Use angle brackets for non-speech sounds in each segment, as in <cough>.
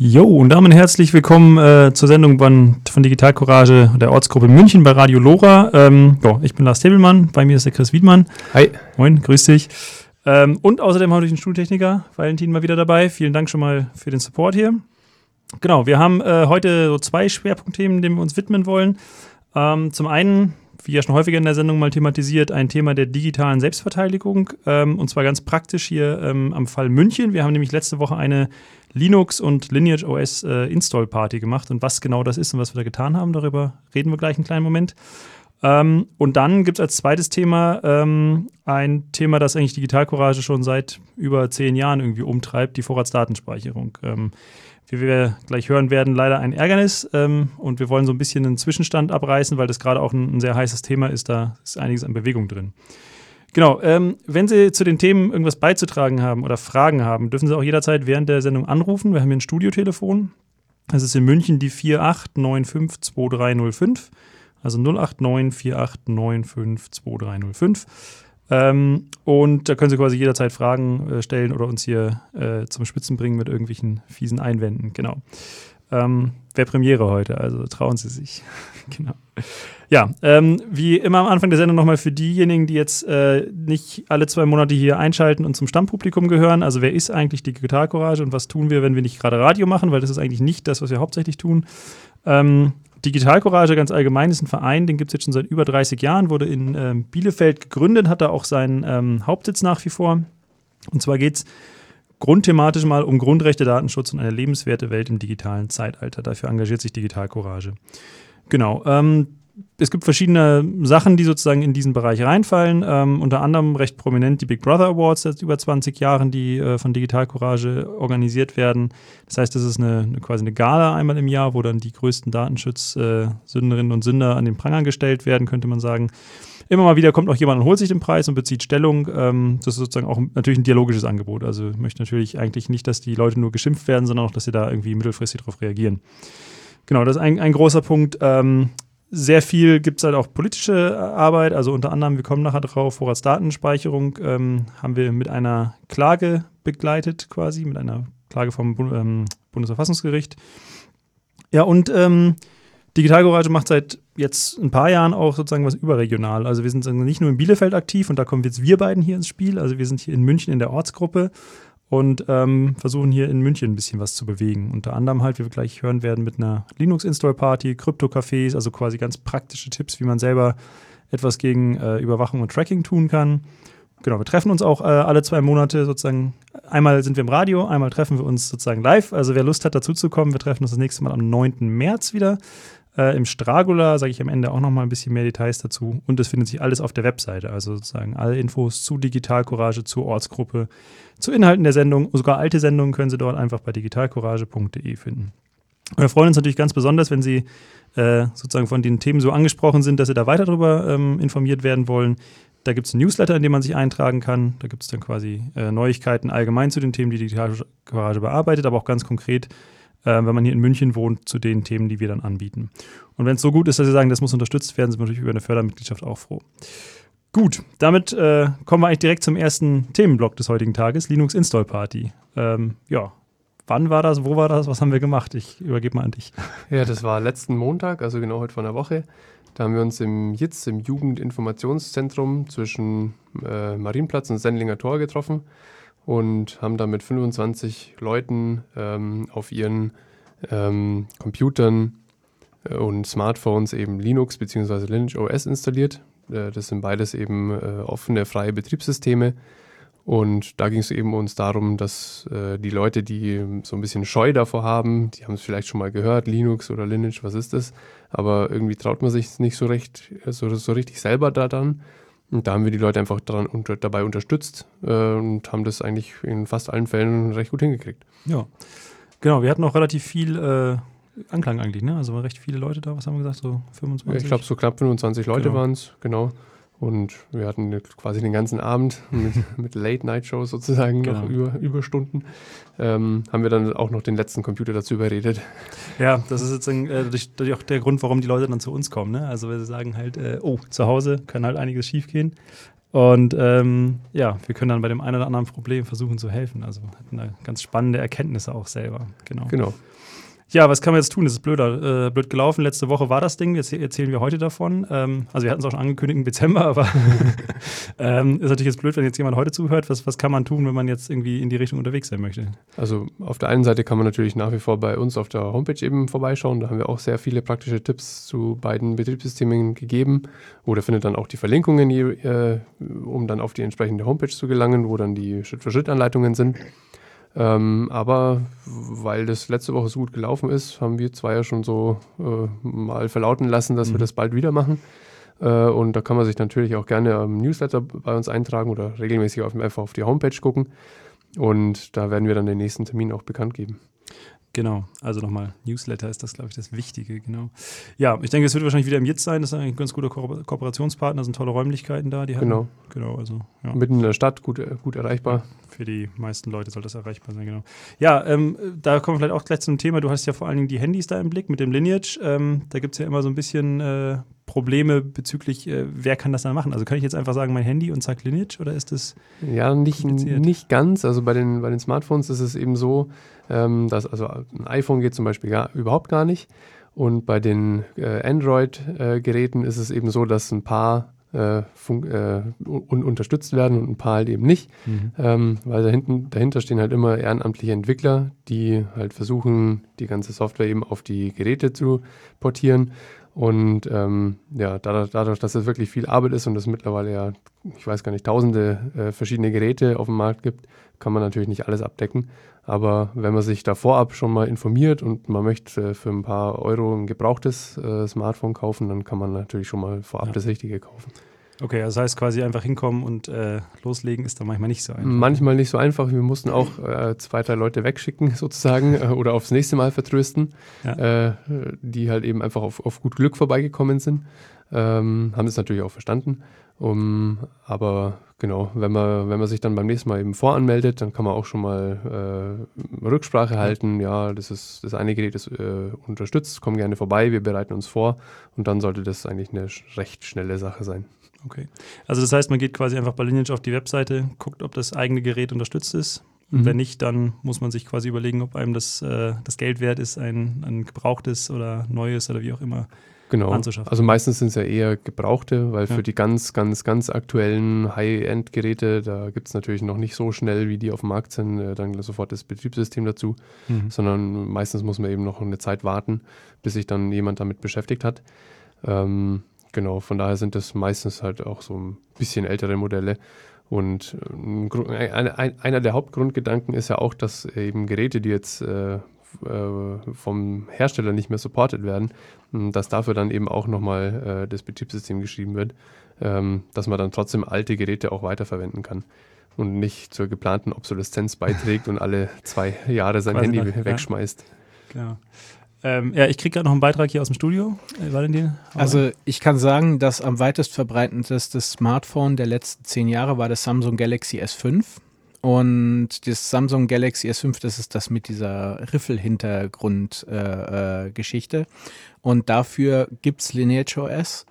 Jo, und damit herzlich willkommen äh, zur Sendung von, von Digital Courage der Ortsgruppe München bei Radio Lora. Ähm, jo, ich bin Lars Tebelmann, bei mir ist der Chris Wiedmann. Hi. Moin, grüß dich. Ähm, und außerdem habe ich einen Schultechniker, Valentin, mal wieder dabei. Vielen Dank schon mal für den Support hier. Genau, wir haben äh, heute so zwei Schwerpunktthemen, denen wir uns widmen wollen. Ähm, zum einen, wie ja schon häufiger in der Sendung mal thematisiert, ein Thema der digitalen Selbstverteidigung. Ähm, und zwar ganz praktisch hier ähm, am Fall München. Wir haben nämlich letzte Woche eine Linux und Lineage OS äh, Install Party gemacht. Und was genau das ist und was wir da getan haben, darüber reden wir gleich einen kleinen Moment. Ähm, und dann gibt es als zweites Thema ähm, ein Thema, das eigentlich Digital Courage schon seit über zehn Jahren irgendwie umtreibt, die Vorratsdatenspeicherung. Ähm, wie wir gleich hören werden, leider ein Ärgernis. Ähm, und wir wollen so ein bisschen einen Zwischenstand abreißen, weil das gerade auch ein, ein, sehr heißes Thema ist. Da ist einiges an Bewegung drin. Genau, ähm, wenn Sie zu den Themen irgendwas beizutragen haben oder Fragen haben, dürfen Sie auch jederzeit während der Sendung anrufen. Wir haben hier ein Studiotelefon. Das ist in München die 48952305. Also 089 4895 2305. Ähm, und da können Sie quasi jederzeit Fragen äh, stellen oder uns hier äh, zum Spitzen bringen mit irgendwelchen fiesen Einwänden. Genau. Ähm, Wäre Premiere heute, also trauen Sie sich. <laughs> genau. Ja, ähm, wie immer am Anfang der Sendung nochmal für diejenigen, die jetzt äh, nicht alle zwei Monate hier einschalten und zum Stammpublikum gehören. Also, wer ist eigentlich die Courage und was tun wir, wenn wir nicht gerade Radio machen? Weil das ist eigentlich nicht das, was wir hauptsächlich tun. Ähm, Digital Courage ganz allgemein ist ein Verein, den gibt es jetzt schon seit über 30 Jahren, wurde in ähm, Bielefeld gegründet, hat da auch seinen ähm, Hauptsitz nach wie vor. Und zwar geht es grundthematisch mal um Grundrechte, Datenschutz und eine lebenswerte Welt im digitalen Zeitalter. Dafür engagiert sich Digital Courage. Genau. Ähm, es gibt verschiedene Sachen, die sozusagen in diesen Bereich reinfallen. Ähm, unter anderem recht prominent die Big Brother Awards seit über 20 Jahren, die äh, von Digital Courage organisiert werden. Das heißt, das ist eine, eine quasi eine Gala einmal im Jahr, wo dann die größten Datenschutzsünderinnen äh, und Sünder an den Pranger gestellt werden, könnte man sagen. Immer mal wieder kommt auch jemand und holt sich den Preis und bezieht Stellung. Ähm, das ist sozusagen auch natürlich ein dialogisches Angebot. Also ich möchte natürlich eigentlich nicht, dass die Leute nur geschimpft werden, sondern auch, dass sie da irgendwie mittelfristig darauf reagieren. Genau, das ist ein, ein großer Punkt. Ähm, sehr viel gibt es halt auch politische Arbeit, also unter anderem, wir kommen nachher drauf, Vorratsdatenspeicherung ähm, haben wir mit einer Klage begleitet, quasi, mit einer Klage vom ähm, Bundesverfassungsgericht. Ja, und ähm, Digital Garage macht seit jetzt ein paar Jahren auch sozusagen was überregional. Also wir sind nicht nur in Bielefeld aktiv und da kommen jetzt wir beiden hier ins Spiel. Also wir sind hier in München in der Ortsgruppe und ähm, versuchen hier in München ein bisschen was zu bewegen. Unter anderem halt, wie wir gleich hören werden, mit einer Linux-Install-Party, Krypto-Cafés, also quasi ganz praktische Tipps, wie man selber etwas gegen äh, Überwachung und Tracking tun kann. Genau, wir treffen uns auch äh, alle zwei Monate sozusagen. Einmal sind wir im Radio, einmal treffen wir uns sozusagen live. Also wer Lust hat, dazu zu kommen, wir treffen uns das nächste Mal am 9. März wieder. Äh, Im Stragula sage ich am Ende auch noch mal ein bisschen mehr Details dazu. Und es findet sich alles auf der Webseite. Also sozusagen alle Infos zu Digital Courage, zur Ortsgruppe, zu Inhalten der Sendung. Sogar alte Sendungen können Sie dort einfach bei digitalcourage.de finden. Wir freuen uns natürlich ganz besonders, wenn Sie äh, sozusagen von den Themen so angesprochen sind, dass Sie da weiter darüber ähm, informiert werden wollen. Da gibt es einen Newsletter, in dem man sich eintragen kann. Da gibt es dann quasi äh, Neuigkeiten allgemein zu den Themen, die Digital Courage bearbeitet, aber auch ganz konkret, äh, wenn man hier in München wohnt, zu den Themen, die wir dann anbieten. Und wenn es so gut ist, dass Sie sagen, das muss unterstützt werden, sind wir natürlich über eine Fördermitgliedschaft auch froh. Gut, damit äh, kommen wir eigentlich direkt zum ersten Themenblock des heutigen Tages, Linux Install Party. Ähm, ja, wann war das, wo war das, was haben wir gemacht? Ich übergebe mal an dich. <laughs> Ja, das war letzten Montag, also genau heute vor einer Woche. Da haben wir uns im JITZ, im Jugendinformationszentrum zwischen äh, Marienplatz und Sendlinger Tor getroffen und haben da mit 25 Leuten ähm, auf ihren ähm, Computern äh, und Smartphones eben Linux bzw. Lineage OS installiert. Äh, das sind beides eben äh, offene, freie Betriebssysteme. Und da ging es eben uns darum, dass äh, die Leute, die so ein bisschen Scheu davor haben, die haben es vielleicht schon mal gehört, Linux oder Lineage, was ist das? Aber irgendwie traut man sich nicht so recht, so, so richtig selber da dann. Und da haben wir die Leute einfach daran unter, dabei unterstützt äh, und haben das eigentlich in fast allen Fällen recht gut hingekriegt. Ja, genau. Wir hatten auch relativ viel äh, Anklang eigentlich, ne? Also waren recht viele Leute da, was haben wir gesagt, so 25? Ich glaube, so knapp 25 Leute genau. waren es, genau. Und wir hatten quasi den ganzen Abend <laughs> mit, mit Late-Night-Shows sozusagen genau. noch über, Überstunden. Ähm, haben wir dann auch noch den letzten Computer dazu überredet. Ja, das ist jetzt äh, auch der Grund, warum die Leute dann zu uns kommen. Ne? Also, wir sagen halt, äh, oh, zu Hause kann halt einiges schiefgehen. Und ähm, ja, wir können dann bei dem einen oder anderen Problem versuchen zu helfen. Also hatten da ganz spannende Erkenntnisse auch selber. Genau. Genau. Ja, was kann man jetzt tun? Das ist blöder, äh, blöd gelaufen. Letzte Woche war das Ding, jetzt erzählen wir heute davon. Ähm, also wir hatten es auch schon angekündigt im Dezember, aber <laughs> ähm, ist natürlich jetzt blöd, wenn jetzt jemand heute zuhört. Was, was kann man tun, wenn man jetzt irgendwie in die Richtung unterwegs sein möchte? Also auf der einen Seite kann man natürlich nach wie vor bei uns auf der Homepage eben vorbeischauen. Da haben wir auch sehr viele praktische Tipps zu beiden Betriebssystemen gegeben. Oder findet dann auch die Verlinkungen, äh, um dann auf die entsprechende Homepage zu gelangen, wo dann die Schritt-für-Schritt-Anleitungen sind. Ähm, aber weil das letzte Woche so gut gelaufen ist, haben wir zwei ja schon so äh, mal verlauten lassen, dass mhm. wir das bald wieder machen. Äh, und da kann man sich natürlich auch gerne am Newsletter bei uns eintragen oder regelmäßig auf, einfach auf die Homepage gucken. Und da werden wir dann den nächsten Termin auch bekannt geben. Genau, also nochmal, Newsletter ist das, glaube ich, das Wichtige, genau. Ja, ich denke, es wird wahrscheinlich wieder im Jitz sein, das ist ein ganz guter Ko Kooperationspartner, sind tolle Räumlichkeiten da. Die haben, genau. Genau, also. Ja. Mitten in der Stadt, gut, gut erreichbar. Für die meisten Leute soll das erreichbar sein, genau. Ja, ähm, da kommen wir vielleicht auch gleich zum Thema. Du hast ja vor allen Dingen die Handys da im Blick mit dem Lineage. Ähm, da gibt es ja immer so ein bisschen äh, Probleme bezüglich, äh, wer kann das dann machen? Also kann ich jetzt einfach sagen, mein Handy und sag Lineage oder ist das? Ja, nicht, nicht ganz. Also bei den, bei den Smartphones ist es eben so, ähm, dass also ein iPhone geht zum Beispiel gar, überhaupt gar nicht. Und bei den äh, Android-Geräten ist es eben so, dass ein paar äh, äh, un unterstützt werden und ein paar halt eben nicht. Mhm. Ähm, weil dahinten, dahinter stehen halt immer ehrenamtliche Entwickler, die halt versuchen, die ganze Software eben auf die Geräte zu portieren. Und ähm, ja, dadurch, dadurch, dass es wirklich viel Arbeit ist und es mittlerweile ja, ich weiß gar nicht, tausende äh, verschiedene Geräte auf dem Markt gibt, kann man natürlich nicht alles abdecken. Aber wenn man sich da vorab schon mal informiert und man möchte für ein paar Euro ein gebrauchtes äh, Smartphone kaufen, dann kann man natürlich schon mal vorab ja. das Richtige kaufen. Okay, das heißt quasi einfach hinkommen und äh, loslegen ist dann manchmal nicht so einfach. Manchmal nicht so einfach. Wir mussten auch äh, zwei, drei Leute wegschicken <laughs> sozusagen äh, oder aufs nächste Mal vertrösten, ja. Äh, die halt eben einfach auf, auf gut Glück vorbeigekommen sind. Ähm, haben es natürlich auch verstanden. Um, aber genau, wenn man, wenn man sich dann beim nächsten Mal eben voranmeldet, dann kann man auch schon mal äh, Rücksprache halten. Ja, das ist das eine Gerät ist äh, unterstützt, komm gerne vorbei, wir bereiten uns vor und dann sollte das eigentlich eine recht schnelle Sache sein. Okay. Also das heißt, man geht quasi einfach bei Lineage auf die Webseite, guckt, ob das eigene Gerät unterstützt ist. Und mhm. wenn nicht, dann muss man sich quasi überlegen, ob einem das, äh, das Geld wert ist, ein, ein gebrauchtes oder neues oder wie auch immer genau. anzuschaffen. Also meistens sind es ja eher gebrauchte, weil ja. für die ganz, ganz, ganz aktuellen High-End-Geräte, da gibt es natürlich noch nicht so schnell, wie die auf dem Markt sind, äh, dann sofort das Betriebssystem dazu, mhm. sondern meistens muss man eben noch eine Zeit warten, bis sich dann jemand damit beschäftigt hat. Ähm, genau, von daher sind das meistens halt auch so ein bisschen ältere Modelle. Und äh, einer der Hauptgrundgedanken ist ja auch, dass eben Geräte, die jetzt äh, äh, vom Hersteller nicht mehr supported werden, dass dafür dann eben auch nochmal das Betriebssystem geschrieben wird, ähm, dass man dann trotzdem alte Geräte auch weiterverwenden kann und nicht zur geplanten Obsoleszenz beiträgt und alle zwei Jahre sein Quasi Handy nach, wegschmeißt. Ja. Genau. Ähm, ja, ich kriege gerade noch einen Beitrag hier aus dem Studio. Äh? Also ich kann sagen, dass am weitest verbreitendste Smartphone der letzten zehn Jahre war das Samsung Galaxy S5. Und das Samsung Galaxy S5, das ist das mit dieser Riffel-Hintergrund-Geschichte. Äh, äh, und dafür gibt es Lineage OS.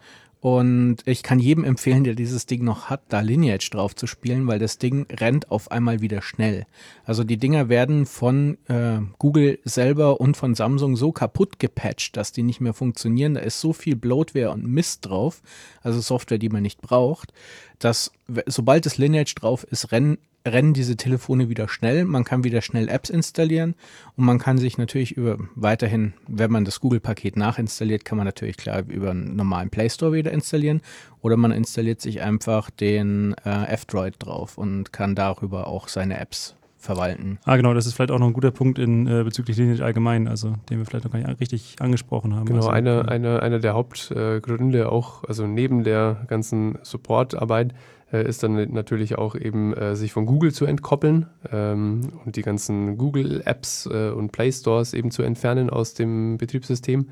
Und ich kann jedem empfehlen, der dieses Ding noch hat, da Lineage drauf zu spielen, weil das Ding rennt auf einmal wieder schnell. Also die Dinger werden von äh, Google selber und von Samsung so kaputt gepatcht, dass die nicht mehr funktionieren. Da ist so viel Bloatware und Mist drauf, also Software, die man nicht braucht, dass sobald das Lineage drauf ist, rennen rennen diese Telefone wieder schnell. Man kann wieder schnell Apps installieren und man kann sich natürlich über weiterhin, wenn man das Google-Paket nachinstalliert, kann man natürlich klar über einen normalen Play Store wieder installieren oder man installiert sich einfach den äh, F-Droid drauf und kann darüber auch seine Apps verwalten. Ah, genau, das ist vielleicht auch noch ein guter Punkt in, äh, bezüglich Lineage allgemein, also den wir vielleicht noch gar nicht richtig angesprochen haben. Genau, also, eine, eine, einer der Hauptgründe auch, also neben der ganzen Supportarbeit, ist dann natürlich auch eben äh, sich von Google zu entkoppeln ähm, und die ganzen Google-Apps äh, und Play Stores eben zu entfernen aus dem Betriebssystem.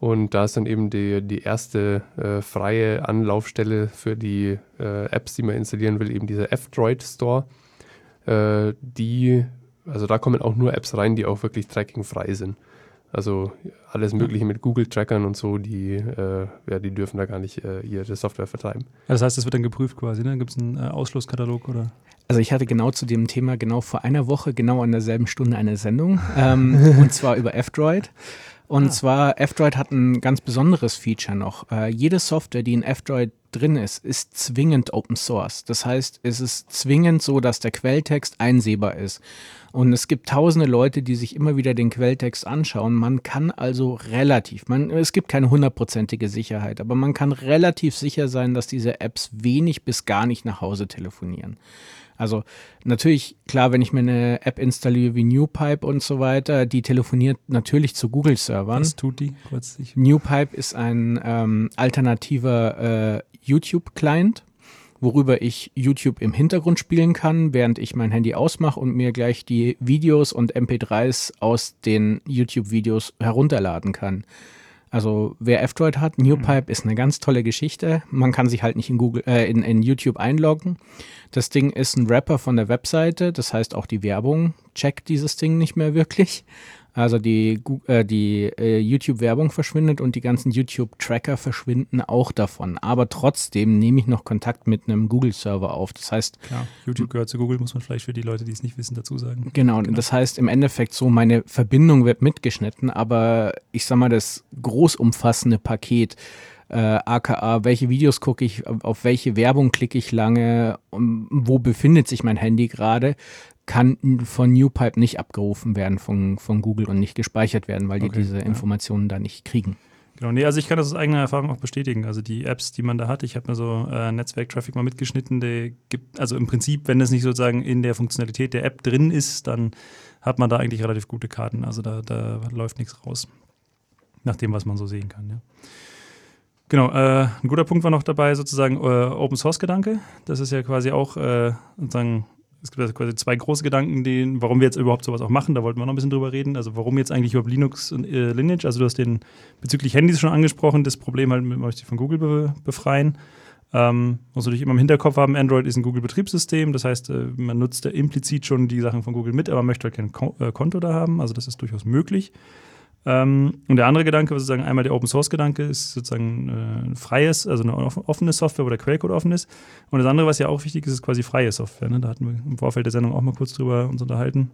Und da ist dann eben die, die erste äh, freie Anlaufstelle für die äh, Apps, die man installieren will, eben dieser F-Droid Store. Äh, die, also da kommen auch nur Apps rein, die auch wirklich trackingfrei sind. Also alles Mögliche mit Google-Trackern und so, die, äh, ja, die dürfen da gar nicht äh, ihre Software vertreiben. Das heißt, das wird dann geprüft quasi, ne? Gibt es einen äh, Ausschlusskatalog oder? Also ich hatte genau zu dem Thema genau vor einer Woche, genau an derselben Stunde eine Sendung, ähm, <laughs> und zwar über F-Droid. Und ah. zwar, F-Droid hat ein ganz besonderes Feature noch. Äh, jede Software, die in F-Droid drin ist, ist zwingend Open Source. Das heißt, es ist zwingend so, dass der Quelltext einsehbar ist. Und es gibt tausende Leute, die sich immer wieder den Quelltext anschauen. Man kann also relativ, man, es gibt keine hundertprozentige Sicherheit, aber man kann relativ sicher sein, dass diese Apps wenig bis gar nicht nach Hause telefonieren. Also natürlich, klar, wenn ich mir eine App installiere wie NewPipe und so weiter, die telefoniert natürlich zu Google-Servern. Was tut die? Kurz NewPipe ist ein ähm, alternativer äh, YouTube-Client, worüber ich YouTube im Hintergrund spielen kann, während ich mein Handy ausmache und mir gleich die Videos und MP3s aus den YouTube-Videos herunterladen kann. Also wer F-Droid hat, NewPipe ist eine ganz tolle Geschichte. Man kann sich halt nicht in Google, äh, in, in YouTube einloggen. Das Ding ist ein Rapper von der Webseite, das heißt auch die Werbung checkt dieses Ding nicht mehr wirklich. Also die, äh, die äh, YouTube-Werbung verschwindet und die ganzen YouTube-Tracker verschwinden auch davon. Aber trotzdem nehme ich noch Kontakt mit einem Google-Server auf. Das heißt. Klar, YouTube gehört zu Google, muss man vielleicht für die Leute, die es nicht wissen, dazu sagen. Genau, genau. das heißt im Endeffekt so, meine Verbindung wird mitgeschnitten, aber ich sag mal, das großumfassende Paket äh, aka welche Videos gucke ich, auf welche Werbung klicke ich lange, wo befindet sich mein Handy gerade, kann von NewPipe nicht abgerufen werden von, von Google und nicht gespeichert werden, weil die okay, diese ja. Informationen da nicht kriegen. Genau, nee, also ich kann das aus eigener Erfahrung auch bestätigen. Also die Apps, die man da hat, ich habe mir so äh, Netzwerk-Traffic mal mitgeschnitten, der gibt, also im Prinzip, wenn das nicht sozusagen in der Funktionalität der App drin ist, dann hat man da eigentlich relativ gute Karten. Also da, da läuft nichts raus. Nach dem, was man so sehen kann, ja. Genau, äh, ein guter Punkt war noch dabei, sozusagen äh, Open Source Gedanke. Das ist ja quasi auch äh, sozusagen es gibt also quasi zwei große Gedanken, die, warum wir jetzt überhaupt sowas auch machen. Da wollten wir noch ein bisschen drüber reden. Also warum jetzt eigentlich überhaupt Linux und äh, Lineage? Also du hast den bezüglich Handys schon angesprochen, das Problem halt, man möchte sich von Google be befreien. Ähm, muss natürlich immer im Hinterkopf haben, Android ist ein Google-Betriebssystem. Das heißt, äh, man nutzt da implizit schon die Sachen von Google mit, aber möchte halt kein Ko äh, Konto da haben. Also das ist durchaus möglich. Ähm, und der andere Gedanke, sozusagen einmal der Open Source Gedanke, ist sozusagen äh, ein freies, also eine offene Software, wo der Quellcode offen ist. Und das andere, was ja auch wichtig ist, ist quasi freie Software. Ne? Da hatten wir im Vorfeld der Sendung auch mal kurz drüber uns unterhalten,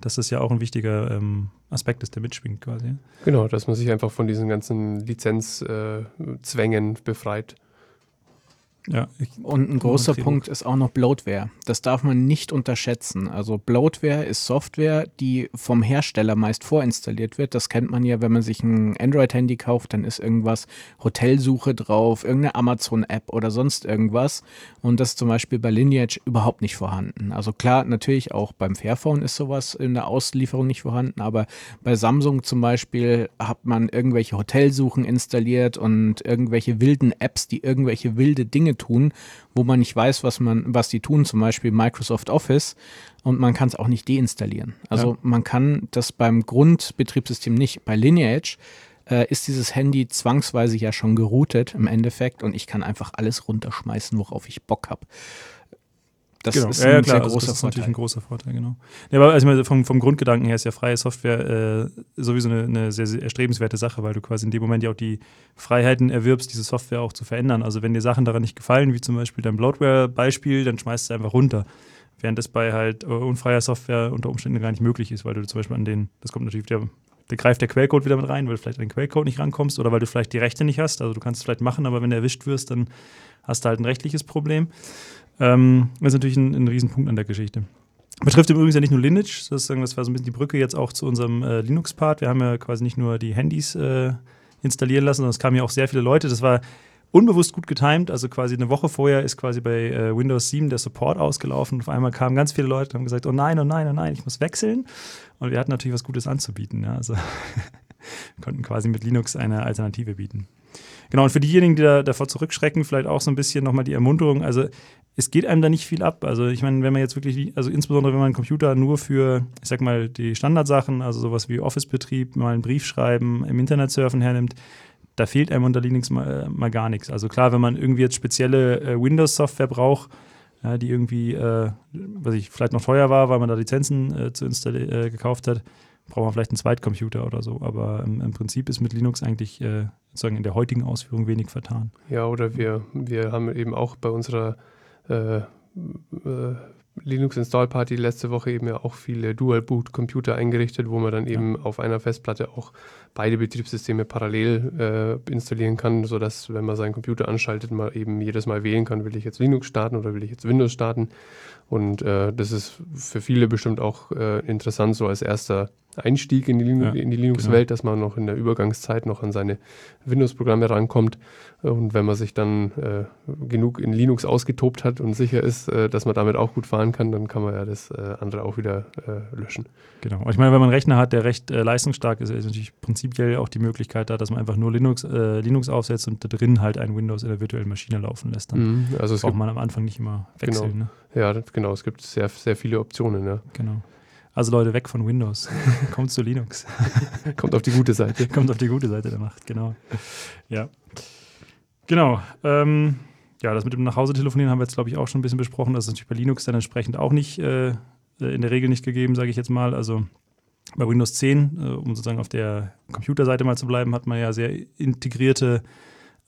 dass das ja auch ein wichtiger ähm, Aspekt ist, der mitschwingt quasi. Genau, dass man sich einfach von diesen ganzen Lizenzzwängen äh, befreit. Ja, und ein großer Punkt ist auch noch Bloatware. Das darf man nicht unterschätzen. Also Bloatware ist Software, die vom Hersteller meist vorinstalliert wird. Das kennt man ja, wenn man sich ein Android-Handy kauft, dann ist irgendwas Hotelsuche drauf, irgendeine Amazon-App oder sonst irgendwas. Und das ist zum Beispiel bei Lineage überhaupt nicht vorhanden. Also klar, natürlich auch beim Fairphone ist sowas in der Auslieferung nicht vorhanden, aber bei Samsung zum Beispiel hat man irgendwelche Hotelsuchen installiert und irgendwelche wilden Apps, die irgendwelche wilde Dinge tun, wo man nicht weiß, was man, was die tun, zum Beispiel Microsoft Office, und man kann es auch nicht deinstallieren. Also ja. man kann das beim Grundbetriebssystem nicht. Bei Lineage äh, ist dieses Handy zwangsweise ja schon geroutet im Endeffekt und ich kann einfach alles runterschmeißen, worauf ich Bock habe. Das genau. ist ja, ja, klar, also das ist Vorteil. natürlich ein großer Vorteil, genau. Ja, aber also vom, vom Grundgedanken her ist ja freie Software äh, sowieso eine, eine sehr, sehr, erstrebenswerte Sache, weil du quasi in dem Moment ja auch die Freiheiten erwirbst, diese Software auch zu verändern. Also wenn dir Sachen daran nicht gefallen, wie zum Beispiel dein Bloatware-Beispiel, dann schmeißt du einfach runter. Während das bei halt äh, unfreier Software unter Umständen gar nicht möglich ist, weil du zum Beispiel an den, das kommt natürlich der da greift der Quellcode wieder mit rein, weil du vielleicht an den Quellcode nicht rankommst oder weil du vielleicht die Rechte nicht hast. Also du kannst es vielleicht machen, aber wenn du erwischt wirst, dann hast du halt ein rechtliches Problem. Ähm, das ist natürlich ein, ein Riesenpunkt an der Geschichte. Betrifft übrigens ja nicht nur Lineage, sozusagen, das war so ein bisschen die Brücke jetzt auch zu unserem äh, Linux-Part. Wir haben ja quasi nicht nur die Handys äh, installieren lassen, sondern es kamen ja auch sehr viele Leute. Das war unbewusst gut getimt. Also quasi eine Woche vorher ist quasi bei äh, Windows 7 der Support ausgelaufen. Auf einmal kamen ganz viele Leute und haben gesagt, oh nein, oh nein, oh nein, ich muss wechseln. Und wir hatten natürlich was Gutes anzubieten. Ja. Also <laughs> konnten quasi mit Linux eine Alternative bieten. Genau, und für diejenigen, die da, davor zurückschrecken, vielleicht auch so ein bisschen nochmal die Ermunterung. Also es geht einem da nicht viel ab. Also ich meine, wenn man jetzt wirklich, also insbesondere wenn man einen Computer nur für, ich sag mal, die Standardsachen, also sowas wie Office-Betrieb, mal einen Brief schreiben, im Internet surfen hernimmt, da fehlt einem unter Linux mal, mal gar nichts. Also klar, wenn man irgendwie jetzt spezielle äh, Windows-Software braucht, ja, die irgendwie, äh, was ich, vielleicht noch teuer war, weil man da Lizenzen äh, zu installieren äh, gekauft hat, braucht man vielleicht einen Zweitcomputer oder so. Aber im, im Prinzip ist mit Linux eigentlich äh, sozusagen in der heutigen Ausführung wenig vertan. Ja, oder wir, wir haben eben auch bei unserer äh, äh, Linux Install Party letzte Woche eben ja auch viele Dual Boot Computer eingerichtet, wo man dann eben ja. auf einer Festplatte auch beide Betriebssysteme parallel äh, installieren kann, sodass, wenn man seinen Computer anschaltet, man eben jedes Mal wählen kann, will ich jetzt Linux starten oder will ich jetzt Windows starten. Und äh, das ist für viele bestimmt auch äh, interessant, so als erster Einstieg in die, Lin ja, die Linux-Welt, genau. dass man noch in der Übergangszeit noch an seine Windows-Programme rankommt. Und wenn man sich dann äh, genug in Linux ausgetobt hat und sicher ist, äh, dass man damit auch gut fahren kann, dann kann man ja das äh, andere auch wieder äh, löschen. Genau. Ich meine, wenn man einen Rechner hat, der recht äh, leistungsstark ist, ist natürlich prinzipiell auch die Möglichkeit da, dass man einfach nur Linux, äh, Linux aufsetzt und da drin halt ein Windows in der virtuellen Maschine laufen lässt. Dann mhm. also braucht man am Anfang nicht immer wechseln. Genau. Ne? Ja, genau. Es gibt sehr, sehr viele Optionen. Ja. Genau. Also Leute, weg von Windows. <laughs> Kommt zu Linux. <laughs> Kommt auf die gute Seite. <laughs> Kommt auf die gute Seite der Macht, genau. Ja. Genau. Ähm, ja, das mit dem Nachhause telefonieren haben wir jetzt, glaube ich, auch schon ein bisschen besprochen. Das ist natürlich bei Linux dann entsprechend auch nicht, äh, in der Regel nicht gegeben, sage ich jetzt mal. Also bei Windows 10, äh, um sozusagen auf der Computerseite mal zu bleiben, hat man ja sehr integrierte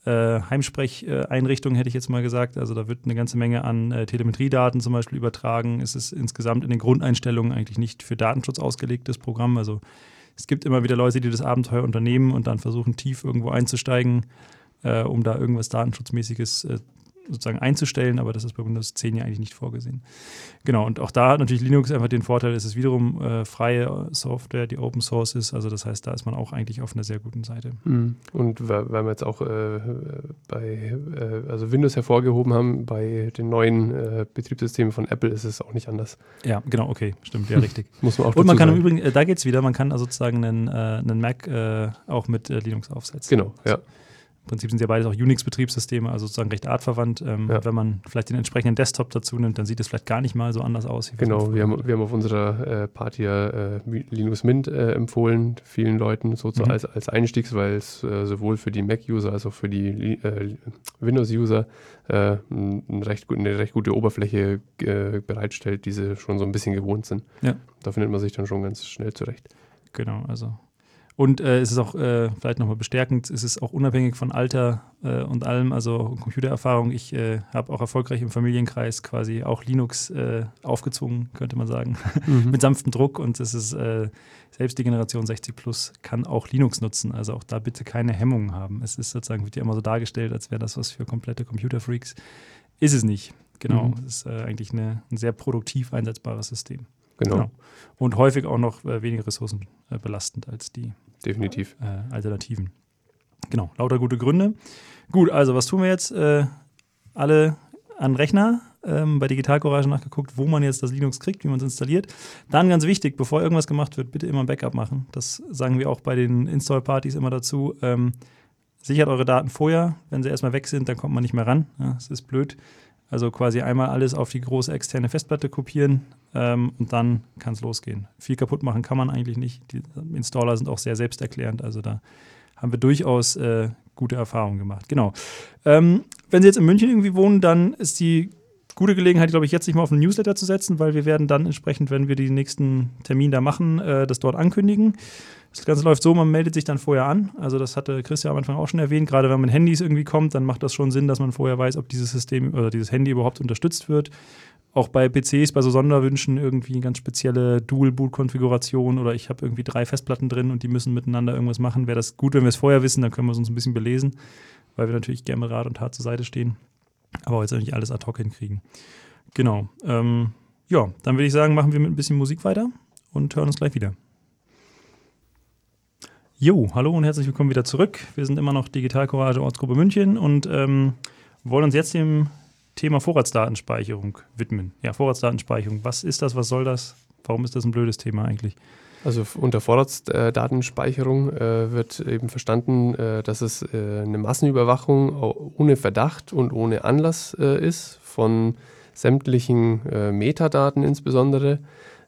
äh, Heimsprecheinrichtung, hätte ich jetzt mal gesagt. Also da wird eine ganze Menge an äh, Telemetriedaten zum Beispiel übertragen. Es ist insgesamt in den Grundeinstellungen eigentlich nicht für Datenschutz ausgelegtes Programm. Also es gibt immer wieder Leute, die das Abenteuer unternehmen und dann versuchen, tief irgendwo einzusteigen, äh, um da irgendwas Datenschutzmäßiges äh, sozusagen einzustellen, aber das ist bei Windows 10 ja eigentlich nicht vorgesehen. Genau, und auch da hat natürlich Linux einfach den Vorteil, es ist wiederum äh, freie Software, die Open Source ist. Also das heißt, da ist man auch eigentlich auf einer sehr guten Seite. Mhm. Und weil wir jetzt auch äh, bei äh, also Windows hervorgehoben haben, bei den neuen äh, Betriebssystemen von Apple ist es auch nicht anders. Ja, genau, okay, stimmt, ja, richtig. <laughs> Muss man auch Und man kann sagen. im Übrigen, äh, da geht es wieder, man kann also sozusagen einen, äh, einen Mac auch mit Linux aufsetzen. Genau, ja. Im Prinzip sind ja beides auch Unix-Betriebssysteme, also sozusagen recht artverwandt. Ähm, ja. Wenn man vielleicht den entsprechenden Desktop dazu nimmt, dann sieht es vielleicht gar nicht mal so anders aus. Genau, wir haben, wir haben auf unserer äh, Party äh, Linux Mint äh, empfohlen, vielen Leuten so mhm. als, als Einstiegs, weil es äh, sowohl für die Mac-User als auch für die äh, Windows-User äh, ein recht eine recht gute Oberfläche bereitstellt, die sie schon so ein bisschen gewohnt sind. Ja. Da findet man sich dann schon ganz schnell zurecht. Genau, also und äh, es ist auch äh, vielleicht nochmal bestärkend, es ist auch unabhängig von Alter äh, und allem, also Computererfahrung. Ich äh, habe auch erfolgreich im Familienkreis quasi auch Linux äh, aufgezwungen, könnte man sagen, mhm. <laughs> mit sanftem Druck. Und es ist äh, selbst die Generation 60 Plus kann auch Linux nutzen. Also auch da bitte keine Hemmungen haben. Es ist sozusagen, wird ja immer so dargestellt, als wäre das was für komplette Computerfreaks. Ist es nicht. Genau. Mhm. Es ist eigentlich eine, ein sehr produktiv einsetzbares System. Genau. genau. Und häufig auch noch weniger Ressourcen belastend als die definitiv. Äh, Alternativen. Genau, lauter gute Gründe. Gut, also was tun wir jetzt? Äh, alle an Rechner ähm, bei Digital Courage nachgeguckt, wo man jetzt das Linux kriegt, wie man es installiert. Dann ganz wichtig, bevor irgendwas gemacht wird, bitte immer ein Backup machen. Das sagen wir auch bei den Install-Partys immer dazu. Ähm, sichert eure Daten vorher. Wenn sie erstmal weg sind, dann kommt man nicht mehr ran. Ja, das ist blöd. Also quasi einmal alles auf die große externe Festplatte kopieren ähm, und dann kann es losgehen. Viel kaputt machen kann man eigentlich nicht. Die Installer sind auch sehr selbsterklärend, also da haben wir durchaus äh, gute Erfahrungen gemacht. Genau. Ähm, wenn Sie jetzt in München irgendwie wohnen, dann ist die gute Gelegenheit, glaube ich, jetzt nicht mal auf einen Newsletter zu setzen, weil wir werden dann entsprechend, wenn wir den nächsten Termin da machen, äh, das dort ankündigen. Das Ganze läuft so, man meldet sich dann vorher an. Also das hatte Christian am Anfang auch schon erwähnt. Gerade wenn man Handys irgendwie kommt, dann macht das schon Sinn, dass man vorher weiß, ob dieses System oder dieses Handy überhaupt unterstützt wird. Auch bei PCs, bei so Sonderwünschen irgendwie eine ganz spezielle Dual-Boot-Konfiguration oder ich habe irgendwie drei Festplatten drin und die müssen miteinander irgendwas machen. Wäre das gut, wenn wir es vorher wissen, dann können wir es uns ein bisschen belesen, weil wir natürlich gerne Rat und Tat zur Seite stehen. Aber jetzt nicht alles ad hoc hinkriegen. Genau. Ähm, ja, dann würde ich sagen, machen wir mit ein bisschen Musik weiter und hören uns gleich wieder. Jo, hallo und herzlich willkommen wieder zurück. Wir sind immer noch Digital Courage Ortsgruppe München und ähm, wollen uns jetzt dem Thema Vorratsdatenspeicherung widmen. Ja, Vorratsdatenspeicherung. Was ist das? Was soll das? Warum ist das ein blödes Thema eigentlich? Also unter Vorratsdatenspeicherung äh, wird eben verstanden, äh, dass es äh, eine Massenüberwachung ohne Verdacht und ohne Anlass äh, ist von sämtlichen äh, Metadaten insbesondere.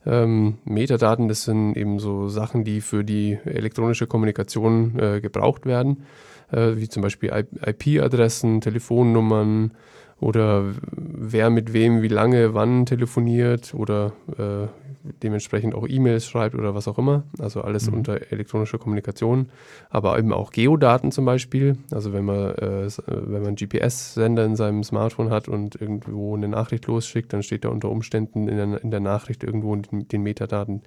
Ähm, Metadaten, das sind eben so Sachen, die für die elektronische Kommunikation äh, gebraucht werden, wie zum Beispiel IP-Adressen, Telefonnummern, oder wer mit wem wie lange wann telefoniert oder äh, dementsprechend auch E-Mails schreibt oder was auch immer. Also alles mhm. unter elektronischer Kommunikation, aber eben auch Geodaten zum Beispiel. Also wenn man, äh, äh wenn man GPS-Sender in seinem Smartphone hat und irgendwo eine Nachricht losschickt, dann steht da unter Umständen in der, in der Nachricht irgendwo in den, Metadaten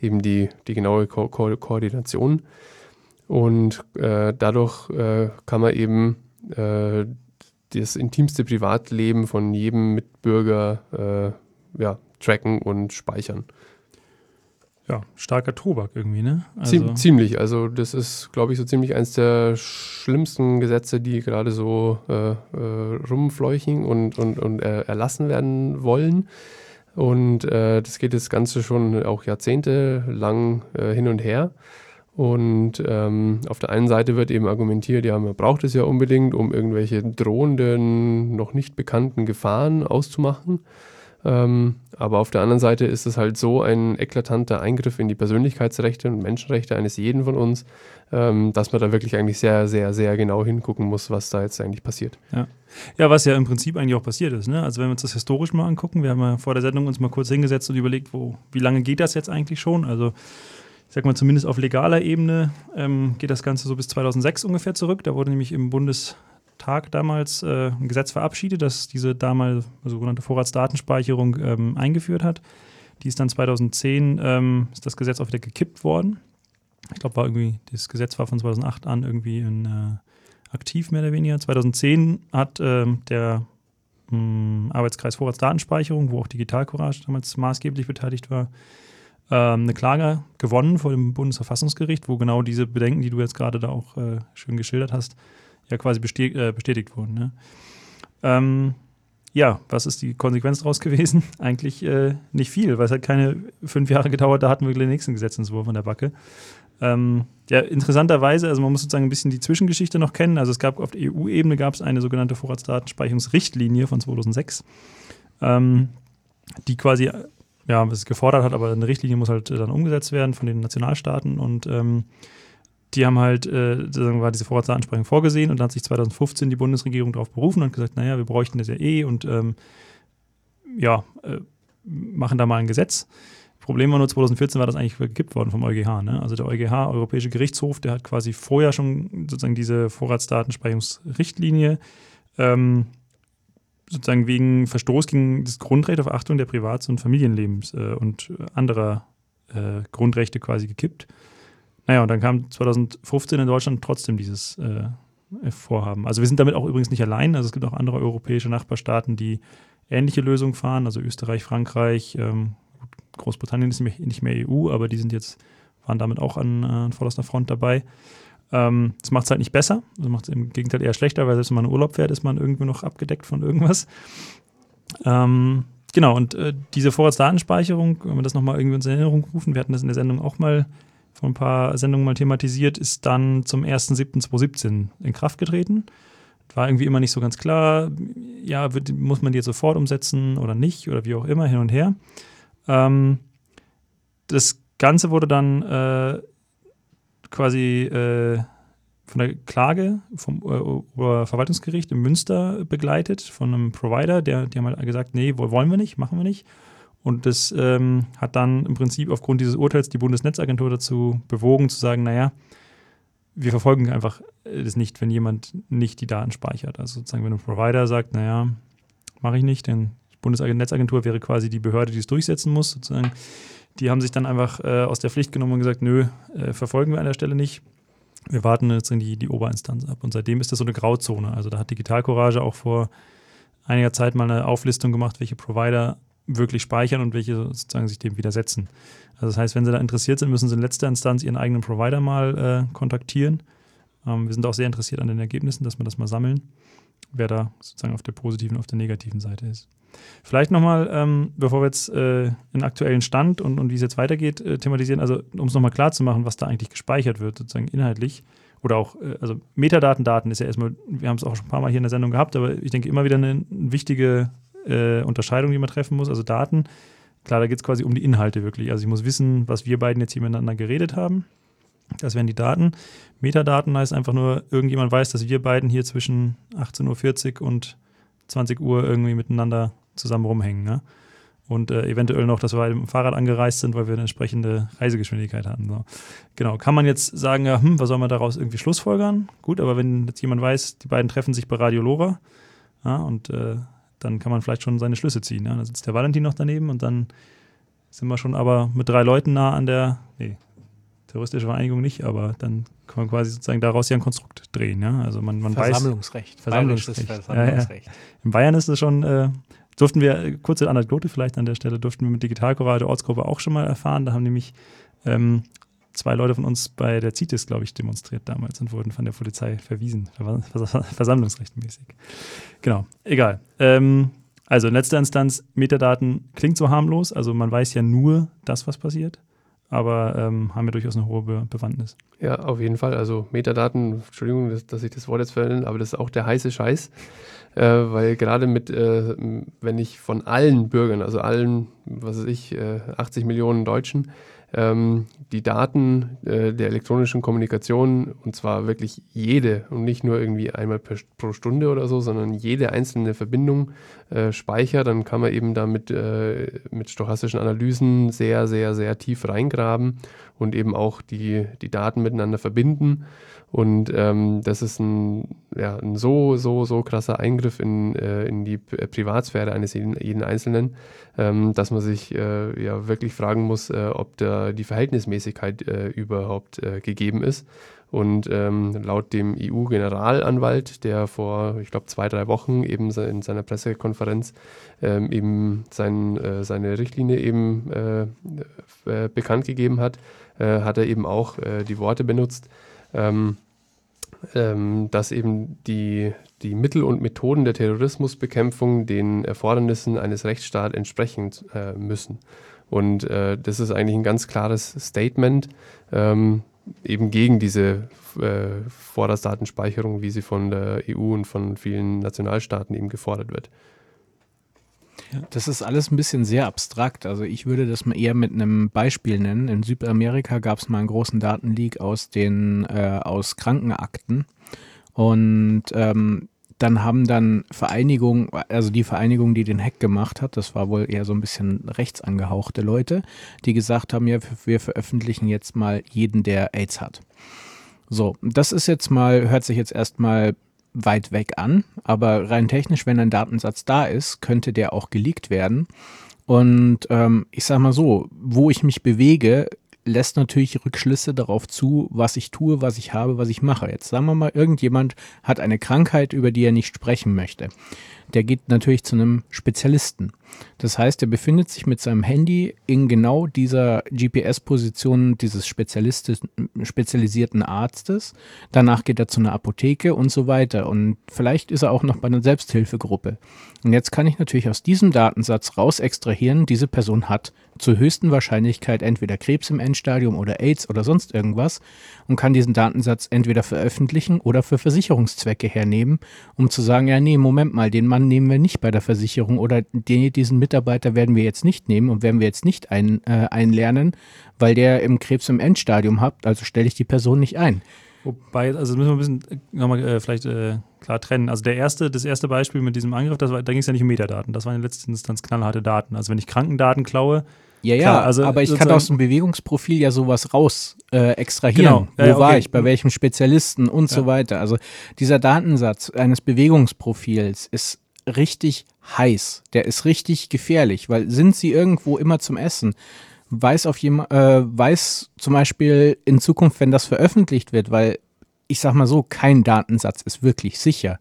eben die, die genaue Ko Ko Koordination. Und äh, dadurch äh, kann man eben äh, das intimste Privatleben von jedem Mitbürger äh, ja, tracken und speichern. Ja, starker Tobak irgendwie, ne? Also ziemlich. Also das ist, glaube ich, so ziemlich eines der schlimmsten Gesetze, die gerade so äh, äh, rumfleuchen und, und, und erlassen werden wollen. Und äh, das geht das Ganze schon auch jahrzehntelang äh, hin und her. Und ähm, auf der einen Seite wird eben argumentiert, ja, man braucht es ja unbedingt, um irgendwelche drohenden, noch nicht bekannten Gefahren auszumachen. Ähm, aber auf der anderen Seite ist es halt so ein eklatanter Eingriff in die Persönlichkeitsrechte und Menschenrechte eines jeden von uns, ähm, dass man da wirklich eigentlich sehr, sehr, sehr genau hingucken muss, was da jetzt eigentlich passiert. Ja. ja, was ja im Prinzip eigentlich auch passiert ist. Ne? Also wenn wir uns das historisch mal angucken, wir haben ja vor der Sendung uns mal kurz hingesetzt und überlegt, wo, wie lange geht das jetzt eigentlich schon? Also ich sag mal, zumindest auf legaler Ebene ähm, geht das Ganze so bis 2006 ungefähr zurück. Da wurde nämlich im Bundestag damals äh, ein Gesetz verabschiedet, das diese damals sogenannte Vorratsdatenspeicherung ähm, eingeführt hat. Die ist dann 2010, ähm, ist das Gesetz auch wieder gekippt worden. Ich glaube, war irgendwie, das Gesetz war von 2008 an irgendwie in, äh, aktiv, mehr oder weniger. 2010 hat ähm, der mh, hm, Arbeitskreis Vorratsdatenspeicherung, wo auch Digital Courage damals maßgeblich beteiligt war, ähm, eine Klage gewonnen vor dem Bundesverfassungsgericht, wo genau diese Bedenken, die du jetzt gerade da auch äh, schön geschildert hast, ja quasi bestätigt, äh, bestätigt wurden. Ne? Ähm, ja, was ist die Konsequenz daraus <laughs> gewesen? Eigentlich äh, nicht viel, weil es hat keine fünf Jahre gedauert, da hatten wir den nächsten Gesetzentwurf an der Backe. Ähm, ja, interessanterweise, also man muss sozusagen ein bisschen die Zwischengeschichte noch kennen. Also es gab auf EU-Ebene gab es eine sogenannte Vorratsdatenspeicherungsrichtlinie von 2006, ähm, die quasi ja, es gefordert hat, aber eine Richtlinie muss halt äh, dann umgesetzt werden von den Nationalstaaten und ähm, die haben halt, äh, sozusagen war diese Vorratsansprechung vorgesehen und dann hat sich 2015 die Bundesregierung darauf berufen und gesagt, naja, wir bräuchten das ja eh und ähm, ja, äh, machen da mal ein Gesetz. Problem war nur, 2014 war das eigentlich gekippt worden vom EuGH. Ne? Also der EuGH, Europäische Gerichtshof, der hat quasi vorher schon sozusagen diese Vorratsdatenspeicherungsrichtlinie ähm, sozusagen wegen Verstoß gegen das Grundrecht auf Achtung der Privats- und Familienlebens äh, und anderer äh, Grundrechte quasi gekippt. Naja, und dann kam 2015 in Deutschland trotzdem dieses äh, Vorhaben. Also wir sind damit auch übrigens nicht allein. Also es gibt auch andere europäische Nachbarstaaten, die ähnliche Lösungen fahren, also Österreich, Frankreich, ähm, Großbritannien ist nicht mehr EU, aber die sind jetzt, waren damit auch an, äh, an vorderster Front dabei. Ähm, das macht es halt nicht besser, das macht es im Gegenteil eher schlechter, weil selbst wenn man in Urlaub fährt, ist man irgendwo noch abgedeckt von irgendwas. Ähm, genau, und äh, diese Vorratsdatenspeicherung, wenn wir das nochmal irgendwie in Erinnerung rufen, wir hatten das in der Sendung auch mal vor ein paar Sendungen mal thematisiert, ist dann zum 1.7.2017 in Kraft getreten. War irgendwie immer nicht so ganz klar, ja, wird, muss man die jetzt sofort umsetzen oder nicht oder wie auch immer, hin und her. Ähm, das Ganze wurde dann äh, quasi äh, von der Klage vom äh, Verwaltungsgericht in Münster begleitet von einem Provider, der, die haben halt gesagt, nee, wollen wir nicht, machen wir nicht. Und das ähm, hat dann im Prinzip aufgrund dieses Urteils die Bundesnetzagentur dazu bewogen, zu sagen, naja, wir verfolgen einfach das nicht, wenn jemand nicht die Daten speichert. Also sozusagen, wenn ein Provider sagt, naja, mache ich nicht, denn die Bundesnetzagentur wäre quasi die Behörde, die es durchsetzen muss, sozusagen die haben sich dann einfach äh, aus der Pflicht genommen und gesagt, nö, äh, verfolgen wir an der Stelle nicht. Wir warten jetzt in die, die Oberinstanz ab. Und seitdem ist das so eine Grauzone. Also da hat Digital Courage auch vor einiger Zeit mal eine Auflistung gemacht, welche Provider wirklich speichern und welche sozusagen sich dem widersetzen. Also das heißt, wenn Sie da interessiert sind, müssen Sie in letzter Instanz Ihren eigenen Provider mal äh, kontaktieren. Ähm, wir sind auch sehr interessiert an den Ergebnissen, dass wir das mal sammeln, wer da sozusagen auf der positiven, auf der negativen Seite ist. Vielleicht nochmal, ähm, bevor wir jetzt äh, den aktuellen Stand und, und wie es jetzt weitergeht, äh, thematisieren, also um es nochmal klar zu machen, was da eigentlich gespeichert wird, sozusagen inhaltlich. Oder auch, äh, also Metadaten, Daten ist ja erstmal, wir haben es auch schon ein paar Mal hier in der Sendung gehabt, aber ich denke immer wieder eine, eine wichtige äh, Unterscheidung, die man treffen muss. Also Daten, klar, da geht es quasi um die Inhalte wirklich. Also ich muss wissen, was wir beiden jetzt hier miteinander geredet haben. Das wären die Daten. Metadaten heißt einfach nur, irgendjemand weiß, dass wir beiden hier zwischen 18.40 Uhr und 20 Uhr irgendwie miteinander zusammen rumhängen. Ne? Und äh, eventuell noch, dass wir mit dem Fahrrad angereist sind, weil wir eine entsprechende Reisegeschwindigkeit hatten. So. Genau. Kann man jetzt sagen, ja, hm, was soll man daraus irgendwie schlussfolgern? Gut, aber wenn jetzt jemand weiß, die beiden treffen sich bei Radio Lora, ja, und äh, dann kann man vielleicht schon seine Schlüsse ziehen. Ja? Dann sitzt der Valentin noch daneben und dann sind wir schon aber mit drei Leuten nah an der, nee, terroristische Vereinigung nicht, aber dann kann man quasi sozusagen daraus ja ein Konstrukt drehen. Ja? Also man, man Versammlungsrecht. weiß. Versammlungsrecht. Versammlungsrecht. Ja, ja. In Bayern ist es schon, äh, durften wir, kurze Anekdote vielleicht an der Stelle, durften wir mit Digitalchorale der Ortsgruppe auch schon mal erfahren. Da haben nämlich ähm, zwei Leute von uns bei der CITES, glaube ich, demonstriert damals und wurden von der Polizei verwiesen, <laughs> versammlungsrechtmäßig. Genau, egal. Ähm, also in letzter Instanz, Metadaten klingt so harmlos, also man weiß ja nur das, was passiert, aber ähm, haben ja durchaus eine hohe Be Bewandtnis. Ja, auf jeden Fall. Also Metadaten, Entschuldigung, dass, dass ich das Wort jetzt verwende, aber das ist auch der heiße Scheiß, äh, weil gerade mit, äh, wenn ich von allen Bürgern, also allen, was weiß ich, äh, 80 Millionen Deutschen, ähm, die Daten äh, der elektronischen Kommunikation, und zwar wirklich jede und nicht nur irgendwie einmal per, pro Stunde oder so, sondern jede einzelne Verbindung äh, speichert, dann kann man eben da mit, äh, mit stochastischen Analysen sehr, sehr, sehr tief reingraben und eben auch die, die Daten miteinander verbinden. Und ähm, das ist ein, ja, ein so, so, so krasser Eingriff in, äh, in die P Privatsphäre eines jeden, jeden Einzelnen, ähm, dass man sich äh, ja wirklich fragen muss, äh, ob da die Verhältnismäßigkeit äh, überhaupt äh, gegeben ist. Und ähm, laut dem EU-Generalanwalt, der vor, ich glaube, zwei, drei Wochen eben in seiner Pressekonferenz ähm, eben sein, äh, seine Richtlinie eben bekannt gegeben hat, hat er eben auch die Worte benutzt, ähm, ähm, dass eben die, die Mittel und Methoden der Terrorismusbekämpfung den Erfordernissen eines Rechtsstaats entsprechen äh, müssen. Und äh, das ist eigentlich ein ganz klares Statement ähm, eben gegen diese äh, Vorratsdatenspeicherung, wie sie von der EU und von vielen Nationalstaaten eben gefordert wird. Das ist alles ein bisschen sehr abstrakt. Also ich würde das mal eher mit einem Beispiel nennen. In Südamerika gab es mal einen großen Datenleak aus den äh, aus Krankenakten und ähm, dann haben dann Vereinigungen, also die Vereinigung, die den Hack gemacht hat, das war wohl eher so ein bisschen rechts angehauchte Leute, die gesagt haben, ja, wir veröffentlichen jetzt mal jeden, der AIDS hat. So, das ist jetzt mal, hört sich jetzt erstmal weit weg an, aber rein technisch, wenn ein Datensatz da ist, könnte der auch geleakt werden. Und ähm, ich sage mal so, wo ich mich bewege, lässt natürlich Rückschlüsse darauf zu, was ich tue, was ich habe, was ich mache. Jetzt sagen wir mal, irgendjemand hat eine Krankheit, über die er nicht sprechen möchte der geht natürlich zu einem Spezialisten. Das heißt, er befindet sich mit seinem Handy in genau dieser GPS-Position dieses spezialisierten Arztes. Danach geht er zu einer Apotheke und so weiter. Und vielleicht ist er auch noch bei einer Selbsthilfegruppe. Und jetzt kann ich natürlich aus diesem Datensatz raus extrahieren, diese Person hat zur höchsten Wahrscheinlichkeit entweder Krebs im Endstadium oder AIDS oder sonst irgendwas und kann diesen Datensatz entweder veröffentlichen oder für Versicherungszwecke hernehmen, um zu sagen, ja, nee, Moment mal, den Mann nehmen wir nicht bei der Versicherung oder den, diesen Mitarbeiter werden wir jetzt nicht nehmen und werden wir jetzt nicht ein, äh, einlernen, weil der im Krebs im Endstadium hat, also stelle ich die Person nicht ein. Wobei, also müssen wir ein bisschen äh, nochmal äh, vielleicht äh, klar trennen. Also der erste, das erste Beispiel mit diesem Angriff, das war, da ging es ja nicht um Metadaten, das waren in letzter Instanz knallharte Daten. Also wenn ich Krankendaten klaue, ja, ja, Klar, also aber ich kann aus dem Bewegungsprofil ja sowas raus äh, extrahieren. Genau. Ja, Wo okay. war ich, bei welchem Spezialisten und ja. so weiter. Also dieser Datensatz eines Bewegungsprofils ist richtig heiß. Der ist richtig gefährlich, weil sind sie irgendwo immer zum Essen? Weiß auf jemand, äh, weiß zum Beispiel in Zukunft, wenn das veröffentlicht wird, weil ich sag mal so, kein Datensatz ist wirklich sicher.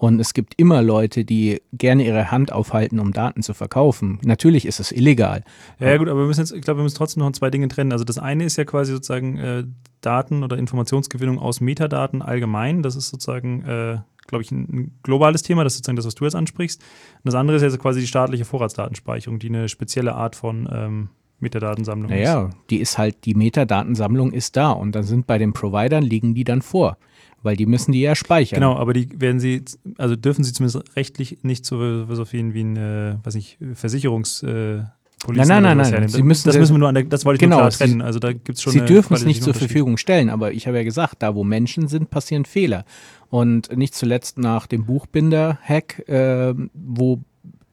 Und es gibt immer Leute, die gerne ihre Hand aufhalten, um Daten zu verkaufen. Natürlich ist es illegal. Ja, gut, aber wir müssen jetzt, ich glaube, wir müssen trotzdem noch zwei Dinge trennen. Also das eine ist ja quasi sozusagen äh, Daten oder Informationsgewinnung aus Metadaten allgemein. Das ist sozusagen, äh, glaube ich, ein, globales Thema. Das ist sozusagen das, was du jetzt ansprichst. Und das andere ist jetzt quasi die staatliche Vorratsdatenspeicherung, die eine spezielle Art von ähm, Metadatensammlung naja, ist. die ist halt, die Metadatensammlung ist da und dann sind bei den Providern liegen die dann vor weil die müssen die ja speichern. Genau, aber die werden sie, also dürfen sie zumindest rechtlich nicht so, viel wie ein, äh, weiß nicht, Versicherungs, äh, Policen Nein, nein, nein, nein. hernehmen. Sie müssen das müssen wir nur an der, das wollte ich Genau, nur klar Sie- trennen. Also da gibt es schon Sie dürfen es nicht zur. Verfügung stellen, aber ich habe ja gesagt, da wo Menschen sind, passieren Fehler. Und nicht zuletzt nach dem Buchbinder-Hack, äh, wo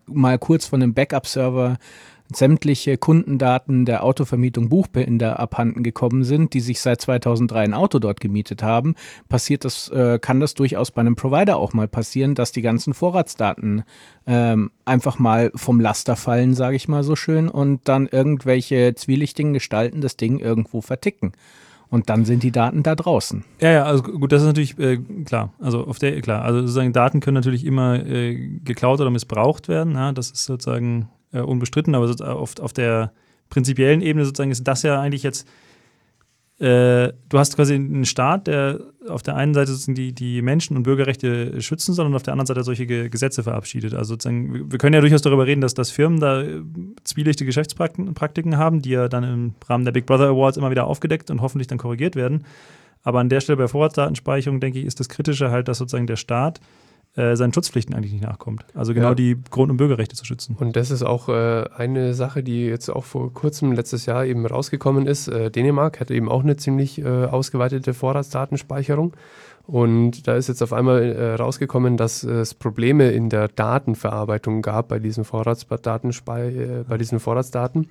mal kurz von einem Backup-Server sämtliche Kundendaten der Autovermietung Buchbinder abhanden gekommen sind, die sich seit 2003 ein Auto dort gemietet haben, passiert das, äh, kann das durchaus bei einem Provider auch mal passieren, dass die ganzen Vorratsdaten ähm, einfach mal vom Laster fallen, sage ich mal so schön, und dann irgendwelche zwielichtigen Gestalten das Ding irgendwo verticken. Und dann sind die Daten da draußen. Ja, ja, also gut, das ist natürlich äh, klar. Also auf der, klar, also sozusagen Daten können natürlich immer äh, geklaut oder missbraucht werden. Ja, das ist sozusagen äh, unbestritten, aber sozusagen auf, auf der prinzipiellen Ebene sozusagen ist das ja eigentlich jetzt, äh, du hast quasi einen Staat, der auf der einen Seite sozusagen die, die Menschen- und Bürgerrechte schützen soll und auf der anderen Seite solche Ge Gesetze verabschiedet. Also sozusagen, wir- können ja durchaus darüber reden, dass, dass Firmen da äh, zwielichte Geschäftspraktiken Praktiken haben, die ja dann im Rahmen der Big Brother Awards immer wieder aufgedeckt und hoffentlich dann korrigiert werden. Aber an der Stelle bei Vorratsdatenspeicherung, denke ich, ist das Kritische halt, dass sozusagen der Staat äh, seinen Schutzpflichten eigentlich nicht nachkommt. Also genau Ja. die Grund- und Bürgerrechte zu schützen. Und das ist auch äh, eine Sache, die jetzt auch vor kurzem, letztes Jahr eben rausgekommen ist. Äh, Dänemark hat eben auch eine ziemlich äh, ausgeweitete Vorratsdatenspeicherung. Und da ist jetzt auf einmal äh, rausgekommen, dass es Probleme in der Datenverarbeitung gab bei diesen, Vorratsdatenspei bei diesen Vorratsdaten.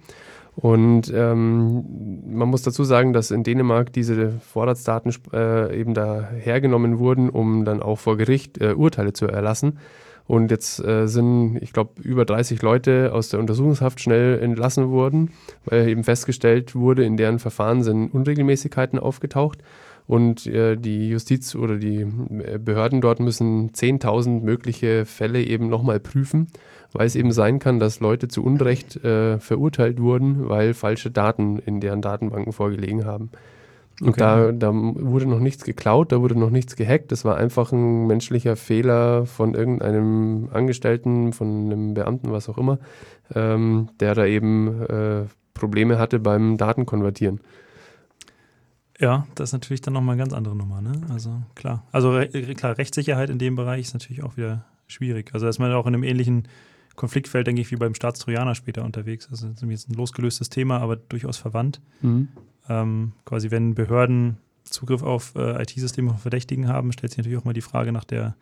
Und ähm, man muss dazu sagen, dass in Dänemark diese Vorratsdaten äh, eben da hergenommen wurden, um dann auch vor Gericht äh, Urteile zu erlassen. Und jetzt äh, sind, ich glaube, über 30 Leute aus der Untersuchungshaft schnell entlassen worden, weil eben festgestellt wurde, in deren Verfahren sind Unregelmäßigkeiten aufgetaucht. Und äh, die Justiz oder die äh, Behörden dort müssen 10.000 mögliche Fälle eben nochmal prüfen, weil es eben sein kann, dass Leute zu Unrecht äh, verurteilt wurden, weil falsche Daten in deren Datenbanken vorgelegen haben. Und Okay. da, da wurde noch nichts geklaut, da wurde noch nichts gehackt. Das war einfach ein menschlicher Fehler von irgendeinem Angestellten, von einem Beamten, was auch immer, ähm, der da eben äh, Probleme hatte beim Datenkonvertieren. Ja, das ist natürlich dann nochmal eine ganz andere Nummer, ne? Also klar. Also re klar, Rechtssicherheit in dem Bereich ist natürlich auch wieder schwierig. Also da ist man auch in einem ähnlichen Konfliktfeld, denke ich, wie beim Staatstrojaner später unterwegs. Also das ist jetzt ein losgelöstes Thema, aber durchaus verwandt. Ähm, quasi, wenn Behörden Zugriff auf äh, IT-Systeme von Verdächtigen haben, stellt sich natürlich auch mal die Frage nach der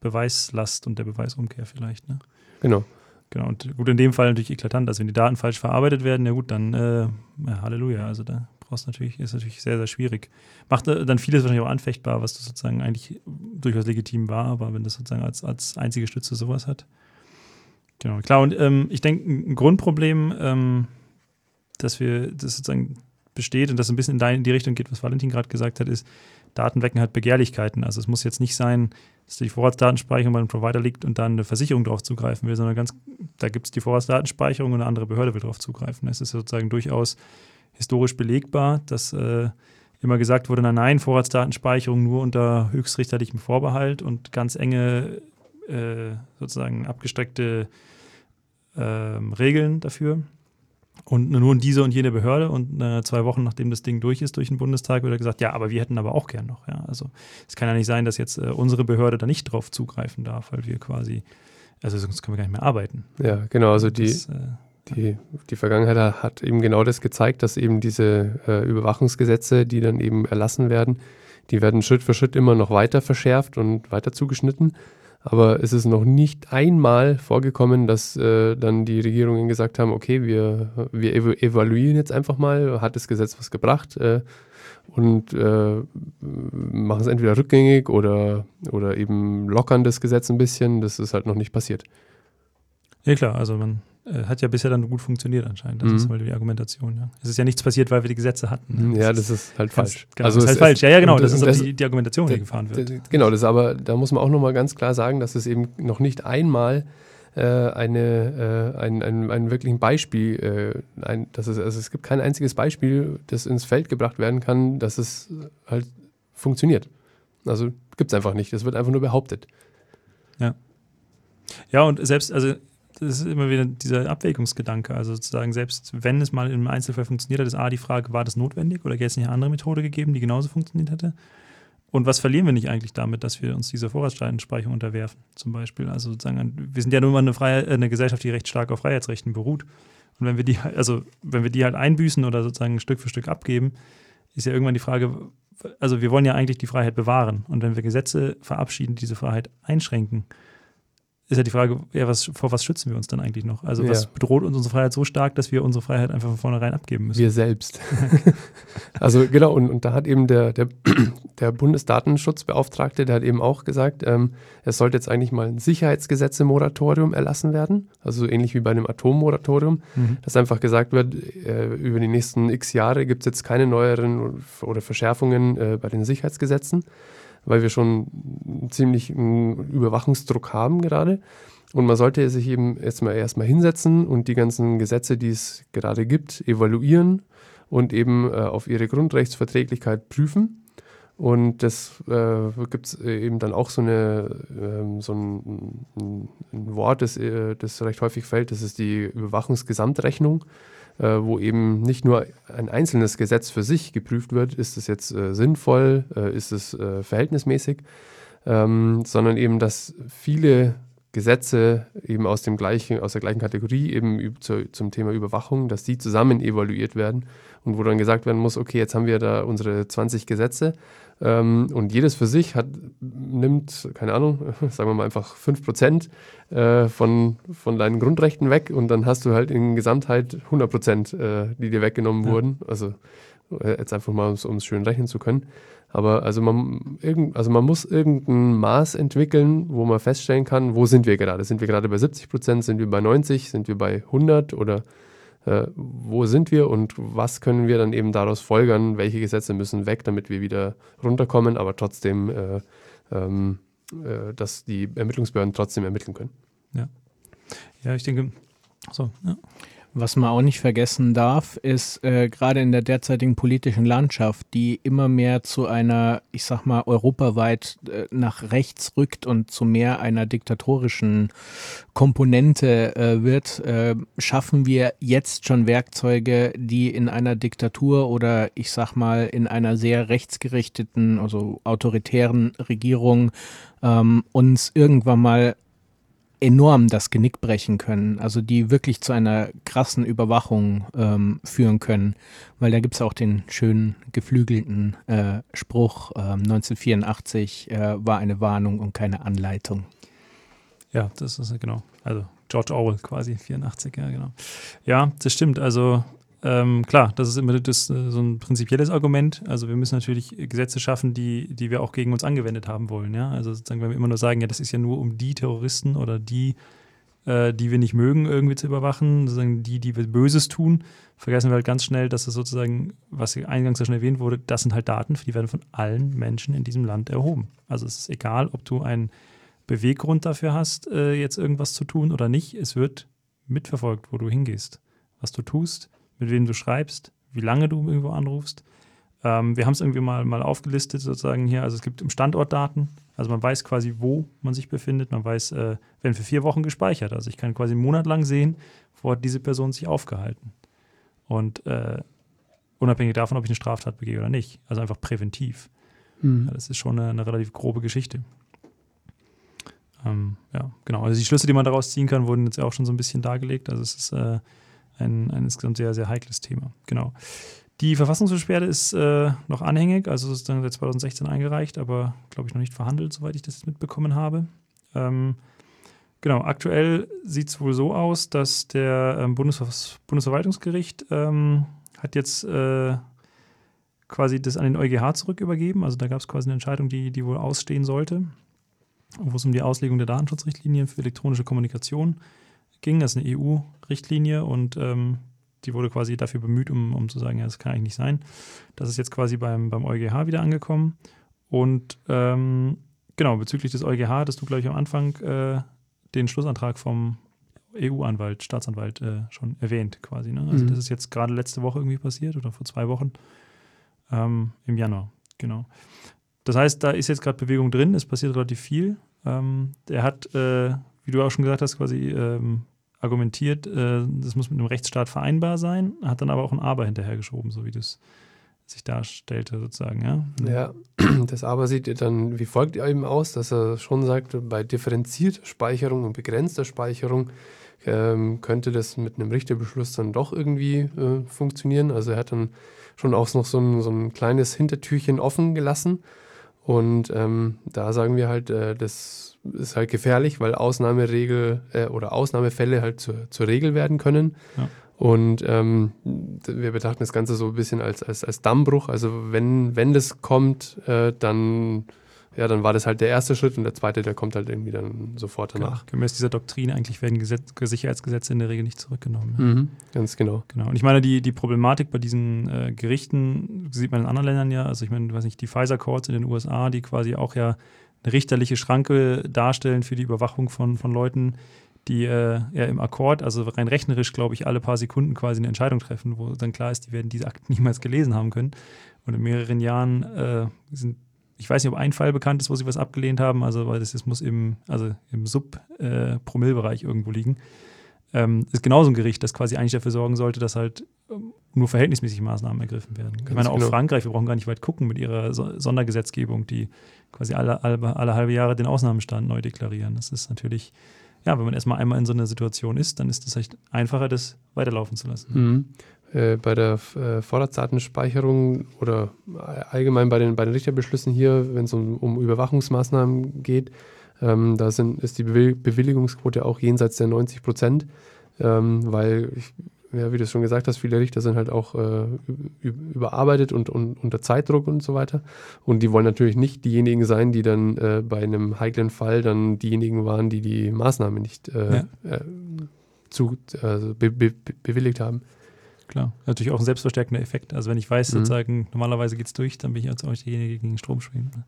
Beweislast und der Beweisumkehr vielleicht. Ne? Genau. Genau, und gut, in dem Fall natürlich eklatant. Also wenn die Daten falsch verarbeitet werden, ja gut, dann äh, ja, Halleluja. Also da du natürlich, ist natürlich sehr, sehr schwierig. Macht äh, dann vieles wahrscheinlich auch anfechtbar, was sozusagen eigentlich durchaus legitim war, aber wenn das sozusagen als, als einzige Stütze sowas hat. Genau, klar, und ähm, ich denke, ein Grundproblem, ähm, dass wir, das sozusagen besteht und das ein bisschen in die Richtung geht, was Valentin gerade gesagt hat, ist, Daten wecken halt Begehrlichkeiten. Also es muss jetzt nicht sein, dass die Vorratsdatenspeicherung bei einem Provider liegt und dann eine Versicherung darauf zugreifen will, sondern ganz, da gibt es die Vorratsdatenspeicherung und eine andere Behörde will darauf zugreifen. Es ist sozusagen durchaus historisch belegbar, dass äh, immer gesagt wurde, nein, nein, Vorratsdatenspeicherung nur unter höchstrichterlichem Vorbehalt und ganz enge, äh, sozusagen abgestreckte ähm, Regeln dafür. Und nur diese und jene Behörde und äh, zwei Wochen nachdem das Ding durch ist durch den Bundestag, wird er gesagt, ja, aber wir hätten aber auch gern noch. Ja. Also es kann ja nicht sein, dass jetzt äh, unsere Behörde da nicht drauf zugreifen darf, weil wir quasi, also sonst können wir gar nicht mehr arbeiten. Ja, genau. Also die, Das, äh, die, die Vergangenheit hat eben genau das gezeigt, dass eben diese äh, Überwachungsgesetze, die dann eben erlassen werden, die werden Schritt für Schritt immer noch weiter verschärft und weiter zugeschnitten. Aber es ist noch nicht einmal vorgekommen, dass äh, dann die Regierungen gesagt haben, okay, wir, wir ev evaluieren jetzt einfach mal, hat das Gesetz was gebracht äh, und äh, machen es entweder rückgängig oder, oder eben lockern das Gesetz ein bisschen. Das ist halt noch nicht passiert. ja klar, also man äh, hat ja bisher dann gut funktioniert anscheinend. Das Mhm. ist mal die Argumentation. Ja. Es ist ja nichts passiert, weil wir die Gesetze hatten. ne? Ja, das ist halt Ganz- falsch. Genau, das ist halt falsch. Ja, ja, genau. Das ist auch die, die Argumentation, die gefahren wird. Genau, das ist aber, da muss man auch nochmal ganz klar sagen, dass es eben noch nicht einmal äh, eine, äh, ein, ein, ein wirklichen Beispiel, äh, ein, dass es, also es gibt kein einziges Beispiel, das ins Feld gebracht werden kann, dass es halt funktioniert. Also gibt es einfach nicht. Es wird einfach nur behauptet. Ja, und selbst, also das ist immer wieder dieser Abwägungsgedanke. Also sozusagen, selbst wenn es mal im Einzelfall funktioniert hat, ist A die Frage, war das notwendig oder gäbe es nicht eine andere Methode gegeben, die genauso funktioniert hätte? Und was verlieren wir nicht eigentlich damit, dass wir uns dieser Vorratsdatenspeicherung unterwerfen, zum Beispiel? Also sozusagen, wir sind ja nun mal eine, Freie, äh, eine Gesellschaft, die recht stark auf Freiheitsrechten beruht. Und wenn wir die, also wenn wir die halt einbüßen oder sozusagen Stück für Stück abgeben, ist ja irgendwann die Frage, also wir wollen ja eigentlich die Freiheit bewahren. Und wenn wir Gesetze verabschieden, die diese Freiheit einschränken, ist ja die Frage, ja, was, vor was schützen wir uns dann eigentlich noch? Also was Ja. bedroht uns unsere Freiheit so stark, dass wir unsere Freiheit einfach von vornherein abgeben müssen? Wir selbst. <laughs> also genau, und, und da hat eben der, der, <clears throat> der Bundesdatenschutzbeauftragte, der hat eben auch gesagt, ähm, es sollte jetzt eigentlich mal ein Sicherheitsgesetze-Moratorium erlassen werden, also so ähnlich wie bei einem Atommoratorium, Mhm. dass einfach gesagt wird, äh, über die nächsten x Jahre gibt es jetzt keine neueren oder Verschärfungen äh, bei den Sicherheitsgesetzen, weil wir schon ziemlich einen Überwachungsdruck haben gerade. Und man sollte sich eben erstmal erstmal hinsetzen und die ganzen Gesetze, die es gerade gibt, evaluieren und eben äh, auf ihre Grundrechtsverträglichkeit prüfen. Und das äh, gibt es eben dann auch so, eine, ähm, so ein, ein, Wort, das, äh, das recht häufig fällt, das ist die Überwachungsgesamtrechnung, äh, wo eben nicht nur ein einzelnes Gesetz für sich geprüft wird, ist es jetzt äh, sinnvoll, äh, ist es äh, verhältnismäßig, ähm, sondern eben, dass viele Gesetze eben aus, dem gleichen, aus der gleichen Kategorie eben zu, zum Thema Überwachung, dass die zusammen evaluiert werden und wo dann gesagt werden muss, okay, jetzt haben wir da unsere 20 Gesetze ähm, und jedes für sich hat, nimmt, keine Ahnung, <laughs> sagen wir mal einfach 5% äh, von, von deinen Grundrechten weg und dann hast du halt in Gesamtheit 100%, äh, die dir weggenommen Ja. wurden. Also äh, jetzt einfach mal, um es schön rechnen zu können. Aber also man, irgend, also man muss irgendein Maß entwickeln, wo man feststellen kann, wo sind wir gerade? Sind wir gerade bei 70 Prozent? Sind wir bei 90? Sind wir bei 100? Oder äh, wo sind wir und was können wir dann eben daraus folgern? Welche Gesetze müssen weg, damit wir wieder runterkommen, aber trotzdem, äh, ähm, äh, dass die Ermittlungsbehörden trotzdem ermitteln können? Ja, ich denke, so, ja. Was man auch nicht vergessen darf, ist äh, gerade in der derzeitigen politischen Landschaft, die immer mehr zu einer, ich sag mal, europaweit äh, nach rechts rückt und zu mehr einer diktatorischen Komponente äh, wird, äh, schaffen wir jetzt schon Werkzeuge, die in einer Diktatur oder ich sag mal in einer sehr rechtsgerichteten, also autoritären Regierung ähm, uns irgendwann mal enorm das Genick brechen können, also die wirklich zu einer krassen Überwachung ähm, führen können, weil da gibt es auch den schönen geflügelten äh, Spruch, ähm, 1984 äh, war eine Warnung und keine Anleitung. Ja, das ist genau. Also George Orwell quasi, 84, ja, genau. Ja, das stimmt. Also ähm, klar, das ist immer das, äh, so ein prinzipielles Argument. Also wir müssen natürlich Gesetze schaffen, die, die wir auch gegen uns angewendet haben wollen. Ja? Also sozusagen, wenn wir immer nur sagen, ja, das ist ja nur um die Terroristen oder die, äh, die wir nicht mögen, irgendwie zu überwachen, sozusagen die, die wir Böses tun, vergessen wir halt ganz schnell, dass das sozusagen, was eingangs ja schon erwähnt wurde, das sind halt Daten, die werden von allen Menschen in diesem Land erhoben. Also es ist egal, ob du einen Beweggrund dafür hast, äh, jetzt irgendwas zu tun oder nicht. Es wird mitverfolgt, wo du hingehst, was du tust, mit wem du schreibst, wie lange du irgendwo anrufst. Ähm, wir haben es irgendwie mal, mal aufgelistet, sozusagen hier. Also es gibt im Standortdaten, also man weiß quasi, wo man sich befindet. Man weiß, äh, werden für vier Wochen gespeichert. Also ich kann quasi einen Monat lang sehen, wo hat diese Person sich aufgehalten. Und äh, unabhängig davon, ob ich eine Straftat begehe oder nicht. Also einfach präventiv. Ja, das ist schon eine, eine relativ grobe Geschichte. Ähm, ja, genau. Also die Schlüsse, die man daraus ziehen kann, wurden jetzt ja auch schon so ein bisschen dargelegt. Also es ist äh, ein, ein insgesamt sehr, sehr heikles Thema. Genau. Die Verfassungsbeschwerde ist äh, noch anhängig, also ist dann seit 2016 eingereicht, aber glaube ich noch nicht verhandelt, soweit ich das mitbekommen habe. Ähm, genau, aktuell sieht es wohl so aus, dass der ähm, Bundesver Bundesverwaltungsgericht ähm, hat jetzt äh, quasi das an den EuGH zurück übergeben. Also da gab es quasi eine Entscheidung, die, die wohl ausstehen sollte, wo es um die Auslegung der Datenschutzrichtlinien für elektronische Kommunikation ging. Das ist eine EU-Richtlinie und ähm, die wurde quasi dafür bemüht, um, um zu sagen, ja, das kann eigentlich nicht sein. Das ist jetzt quasi beim, beim EuGH wieder angekommen. Und ähm, genau, bezüglich des EuGH hattest du, glaube ich, am Anfang äh, den Schlussantrag vom EU-Anwalt, Staatsanwalt äh, schon erwähnt quasi. Ne? Also Mhm. das ist jetzt gerade letzte Woche irgendwie passiert oder vor zwei Wochen ähm, im Januar, genau. Das heißt, da ist jetzt gerade Bewegung drin, es passiert relativ viel. Ähm, er hat, äh, wie du auch schon gesagt hast, quasi ähm, argumentiert, äh, das muss mit einem Rechtsstaat vereinbar sein, hat dann aber auch ein Aber hinterhergeschoben, so wie das sich darstellte sozusagen, ja. Ja, <clears throat> das aber sieht dann wie folgt eben aus, dass er schon sagt, bei differenzierter Speicherung und begrenzter Speicherung ähm, könnte das mit einem Richterbeschluss dann doch irgendwie äh, funktionieren. Also er hat dann schon auch noch so ein, so ein kleines Hintertürchen offen gelassen. Und ähm, da sagen wir halt, äh, das ist halt gefährlich, weil Ausnahmeregel äh, oder Ausnahmefälle halt zur, zur Regel werden können. Ja. Und ähm, wir betrachten das Ganze so ein bisschen als, als, als Dammbruch. Also wenn, wenn das kommt, äh, dann ja, dann war das halt der erste Schritt und der zweite, der kommt halt irgendwie dann sofort danach. Genau. Gemäß dieser Doktrin eigentlich werden Gesetz, Sicherheitsgesetze in der Regel nicht zurückgenommen. Mhm, ganz genau. Genau. Und ich meine, die, die Problematik bei diesen äh, Gerichten sieht man in anderen Ländern ja. Also ich meine, weiß nicht, die Pfizer Courts in den USA, die quasi auch ja eine richterliche Schranke darstellen für die Überwachung von, von Leuten, die äh, ja im Akkord, also rein rechnerisch, glaube ich, alle paar Sekunden quasi eine Entscheidung treffen, wo dann klar ist, die werden diese Akten <laughs> niemals gelesen haben können. Und in mehreren Jahren äh, sind ich weiß nicht, ob ein Fall bekannt ist, wo sie was abgelehnt haben, also weil das, das muss im, also im Sub-Promillbereich äh, irgendwo liegen. Ähm, ist genauso ein Gericht, das quasi eigentlich dafür sorgen sollte, dass halt ähm, nur verhältnismäßig Maßnahmen ergriffen werden. Ganz ich meine, auch genau. Frankreich, wir brauchen gar nicht weit gucken mit ihrer so Sondergesetzgebung, die quasi alle, alle, alle halbe Jahre den Ausnahmestand neu deklarieren. Das ist natürlich, ja, wenn man erstmal einmal in so einer Situation ist, dann ist es echt einfacher, das weiterlaufen zu lassen. Mhm. Äh, bei der äh, Vorratsdatenspeicherung oder allgemein bei den, bei den Richterbeschlüssen hier, wenn es um, um Überwachungsmaßnahmen geht, ähm, da sind, ist die Bewilligungsquote auch jenseits der 90 Prozent, ähm, weil, ich, ja, wie du schon gesagt hast, viele Richter sind halt auch äh, überarbeitet und, und, unter Zeitdruck und so weiter. Und die wollen natürlich nicht diejenigen sein, die dann äh, bei einem heiklen Fall dann diejenigen waren, die die Maßnahme nicht äh, ja. Äh, zu, also be, be, bewilligt haben. Klar, natürlich auch ein selbstverstärkender Effekt. Also wenn ich weiß, mhm. sozusagen, normalerweise geht es durch, dann bin ich jetzt auch nicht derjenige, der gegen den Strom schwingt. Ne?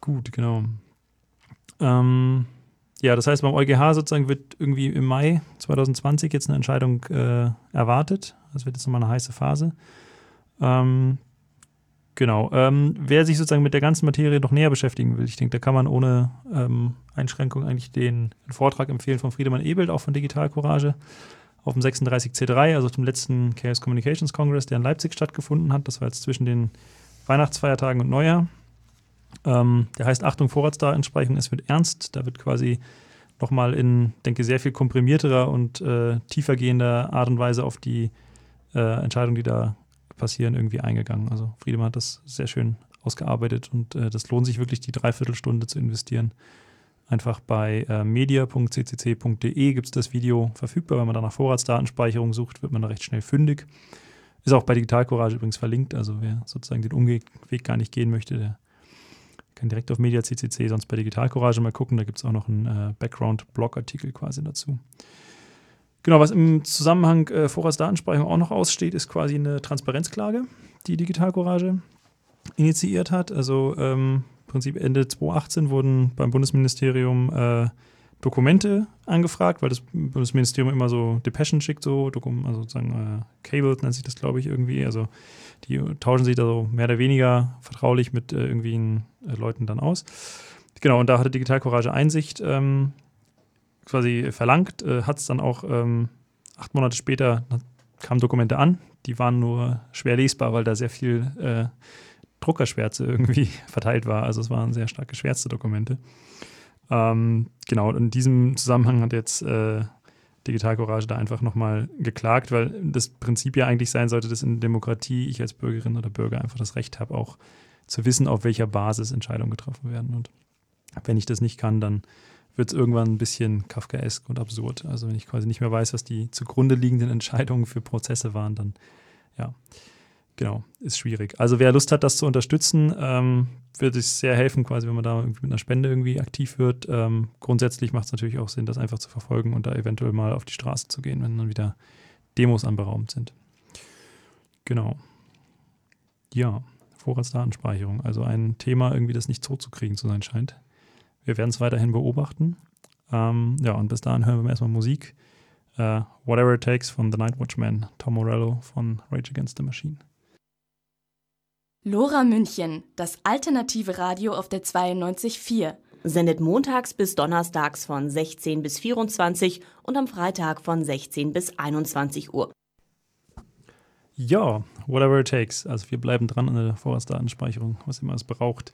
Gut, genau. Ähm, ja, das heißt, beim EuGH sozusagen wird irgendwie im Mai 2020 jetzt eine Entscheidung äh, erwartet. Das wird jetzt nochmal eine heiße Phase. Ähm, genau. Ähm, wer sich sozusagen mit der ganzen Materie noch näher beschäftigen will, ich denke, da kann man ohne ähm, Einschränkung eigentlich den, den, Vortrag empfehlen von Friedemann Ebelt, auch von Digital Courage auf dem 36C3, also auf dem letzten Chaos Communications Congress, der in Leipzig stattgefunden hat. Das war jetzt zwischen den Weihnachtsfeiertagen und Neujahr. Ähm, der heißt Achtung Vorratsdatenspeicherung, es wird ernst. Da wird quasi nochmal in, denke sehr viel komprimierterer und äh, tiefergehender Art und Weise auf die äh, Entscheidungen, die da passieren, irgendwie eingegangen. Also Friedemann hat das sehr schön ausgearbeitet und äh, das lohnt sich wirklich, die Dreiviertelstunde zu investieren. Einfach bei äh, media.ccc.de gibt es das Video verfügbar. Wenn man da nach Vorratsdatenspeicherung sucht, wird man da recht schnell fündig. Ist auch bei Digital Courage übrigens verlinkt. Also wer sozusagen den Umweg gar nicht gehen möchte, der kann direkt auf Media.ccc, sonst bei Digital Courage mal gucken. Da gibt es auch noch einen äh, Background-Blog-Artikel quasi dazu. Genau, was im Zusammenhang äh, Vorratsdatenspeicherung auch noch aussteht, ist quasi eine Transparenzklage, die Digital Courage initiiert hat. Also ähm, Prinzip Ende 2018 wurden beim Bundesministerium äh, Dokumente angefragt, weil das Bundesministerium immer so Depeschen schickt, so also sozusagen äh, Cable nennt sich das, glaube ich, irgendwie. Also die tauschen sich da so mehr oder weniger vertraulich mit äh, irgendwelchen äh, Leuten dann aus. Genau, und da hatte Digital Courage Einsicht ähm, quasi verlangt, äh, hat es dann auch ähm, acht Monate später kamen Dokumente an, die waren nur schwer lesbar, weil da sehr viel äh, Druckerschwärze irgendwie <laughs> verteilt war. Also es waren sehr stark geschwärzte Dokumente. Ähm, genau, in diesem Zusammenhang hat jetzt äh, Digital Courage da einfach nochmal geklagt, weil das Prinzip ja eigentlich sein sollte, dass in Demokratie ich als Bürgerin oder Bürger einfach das Recht habe, auch zu wissen, auf welcher Basis Entscheidungen getroffen werden. Und wenn ich das nicht kann, dann wird es irgendwann ein bisschen kafkaesk und absurd. Also wenn ich quasi nicht mehr weiß, was die zugrunde liegenden <laughs> Entscheidungen für Prozesse waren, dann ja genau, ist schwierig. Also wer Lust hat, das zu unterstützen, ähm, würde es sehr helfen, quasi, wenn man da mit einer Spende irgendwie aktiv wird. Ähm, grundsätzlich macht es natürlich auch Sinn, das einfach zu verfolgen und da eventuell mal auf die Straße zu gehen, wenn dann wieder Demos anberaumt sind. Genau. Ja, Vorratsdatenspeicherung. Also ein Thema irgendwie, das nicht totzukriegen zu sein scheint. Wir werden es weiterhin beobachten. Ähm, ja, und bis dahin hören wir erstmal Musik. Uh, Whatever It Takes von The Night Watchman, Tom Morello von Rage Against the Machine. Lora München, das alternative Radio auf der 92.4. Sendet montags bis donnerstags von 16 bis 24 und am Freitag von 16 bis 21 Uhr. Ja, whatever it takes. Also wir bleiben dran an der Vorratsdatenspeicherung, was immer es braucht.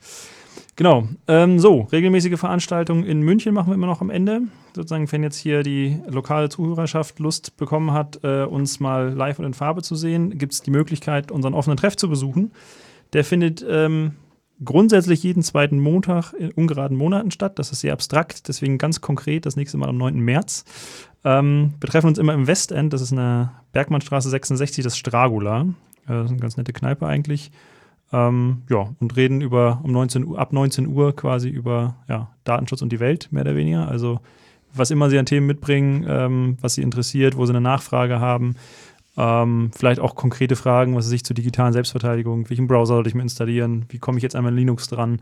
Genau. Ähm, so, regelmäßige Veranstaltungen in München machen wir immer noch am Ende. Sozusagen, wenn jetzt hier die lokale Zuhörerschaft Lust bekommen hat, äh, uns mal live und in Farbe zu sehen, gibt es die Möglichkeit, unseren offenen Treff zu besuchen. Der findet ähm, grundsätzlich jeden zweiten Montag in ungeraden Monaten statt. Das ist sehr abstrakt, deswegen ganz konkret das nächste Mal am 9. März. Ähm, betreffen uns immer im Westend, das ist eine Bergmannstraße 66, das Stragula. Äh, das ist eine ganz nette Kneipe eigentlich. Ähm, ja, und reden über um 19 Uhr, ab 19 Uhr quasi über ja, Datenschutz und die Welt, mehr oder weniger. Also was immer sie an Themen mitbringen, ähm, was sie interessiert, wo sie eine Nachfrage haben. Ähm, vielleicht auch konkrete Fragen, was sich zur digitalen Selbstverteidigung, welchen Browser sollte ich mir installieren, wie komme ich jetzt einmal in Linux dran,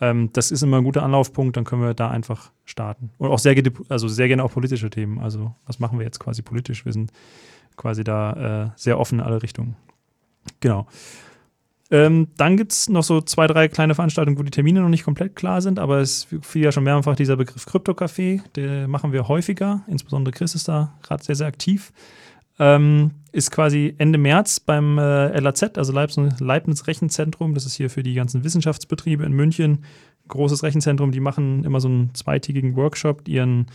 ähm, das ist immer ein guter Anlaufpunkt, dann können wir da einfach starten. Und auch sehr, also sehr gerne auch politische Themen. Also, was machen wir jetzt quasi politisch? Wir sind quasi da äh, sehr offen in alle Richtungen. Genau. Ähm, dann gibt es noch so zwei, drei kleine Veranstaltungen, wo die Termine noch nicht komplett klar sind, aber es fiel ja schon mehrfach dieser Begriff Krypto-Café, den machen wir häufiger, insbesondere Chris ist da gerade sehr, sehr aktiv. Ähm, ist quasi Ende März beim äh, LAZ, also Leibniz, Rechenzentrum. Das ist hier für die ganzen Wissenschaftsbetriebe in München. Großes Rechenzentrum, die machen immer so einen zweitägigen Workshop, ihren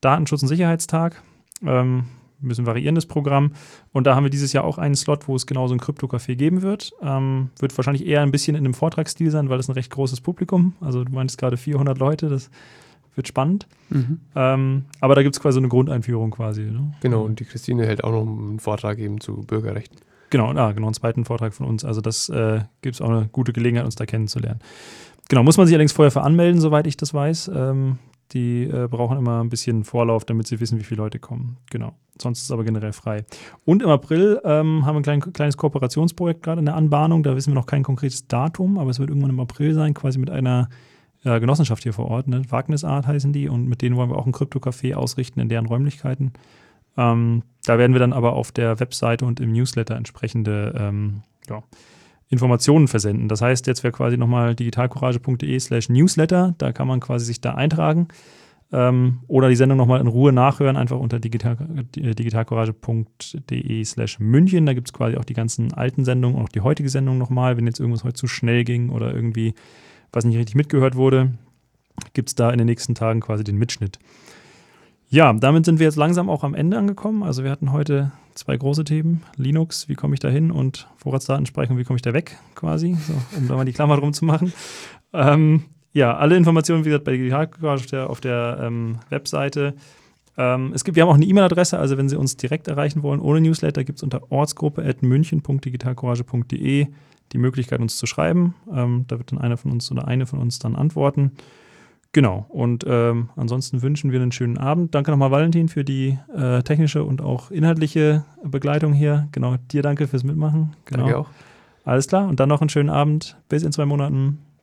Datenschutz- und Sicherheitstag. Ähm, ein bisschen variierendes Programm. Und da haben wir dieses Jahr auch einen Slot, wo es genau so ein Krypto-Café geben wird. Ähm, wird wahrscheinlich eher ein bisschen in einem Vortragsstil sein, weil es ein recht großes Publikum. Also du meinst gerade 400 Leute, das wird spannend. Mhm. Ähm, aber da gibt es quasi so eine Grundeinführung quasi. Ne? Genau, und die Christine hält auch noch einen Vortrag eben zu Bürgerrechten. Genau, ah, genau, einen zweiten Vortrag von uns. Also das äh, gibt es auch eine gute Gelegenheit, uns da kennenzulernen. Genau, muss man sich allerdings vorher veranmelden, soweit ich das weiß. Ähm, die äh, brauchen immer ein bisschen Vorlauf, damit sie wissen, wie viele Leute kommen. Genau. Sonst ist es aber generell frei. Und im April ähm, haben wir ein klein, kleines Kooperationsprojekt gerade in der Anbahnung. Da wissen wir noch kein konkretes Datum, aber es wird irgendwann im April sein, quasi mit einer äh, Genossenschaft hier vor Ort, ne? Wagnisart heißen die, und mit denen wollen wir auch ein Krypto-Café ausrichten in deren Räumlichkeiten. Ähm, da werden wir dann aber auf der Webseite und im Newsletter entsprechende ähm, ja, Informationen versenden. Das heißt, jetzt wäre quasi nochmal digitalcourage.de slash Newsletter, da kann man quasi sich da eintragen ähm, oder die Sendung nochmal in Ruhe nachhören, einfach unter digital, äh, digitalcourage.de slash München. Da gibt es quasi auch die ganzen alten Sendungen und auch die heutige Sendung nochmal, wenn jetzt irgendwas heute zu schnell ging oder irgendwie was nicht richtig mitgehört wurde, gibt es da in den nächsten Tagen quasi den Mitschnitt. Ja, damit sind wir jetzt langsam auch am Ende angekommen. Also wir hatten heute zwei große Themen. Linux, wie komme ich da hin und Vorratsdatenspeicherung, wie komme ich da weg quasi, so, um da mal die Klammer drum zu machen. Ähm, ja, alle Informationen, wie gesagt, bei Digital auf der, auf der ähm, Webseite. Ähm, es gibt, wir haben auch eine E-Mail-Adresse, also wenn Sie uns direkt erreichen wollen, ohne Newsletter, gibt es unter ortsgruppe.münchen.digitalcourage.de die Möglichkeit, uns zu schreiben. Ähm, da wird dann einer von uns oder eine von uns dann antworten. Genau, und ähm, ansonsten wünschen wir einen schönen Abend. Danke nochmal, Valentin, für die äh, technische und auch inhaltliche Begleitung hier. Genau, dir danke fürs Mitmachen. Genau. Danke auch. Alles klar, und dann noch einen schönen Abend. Bis in zwei Monaten.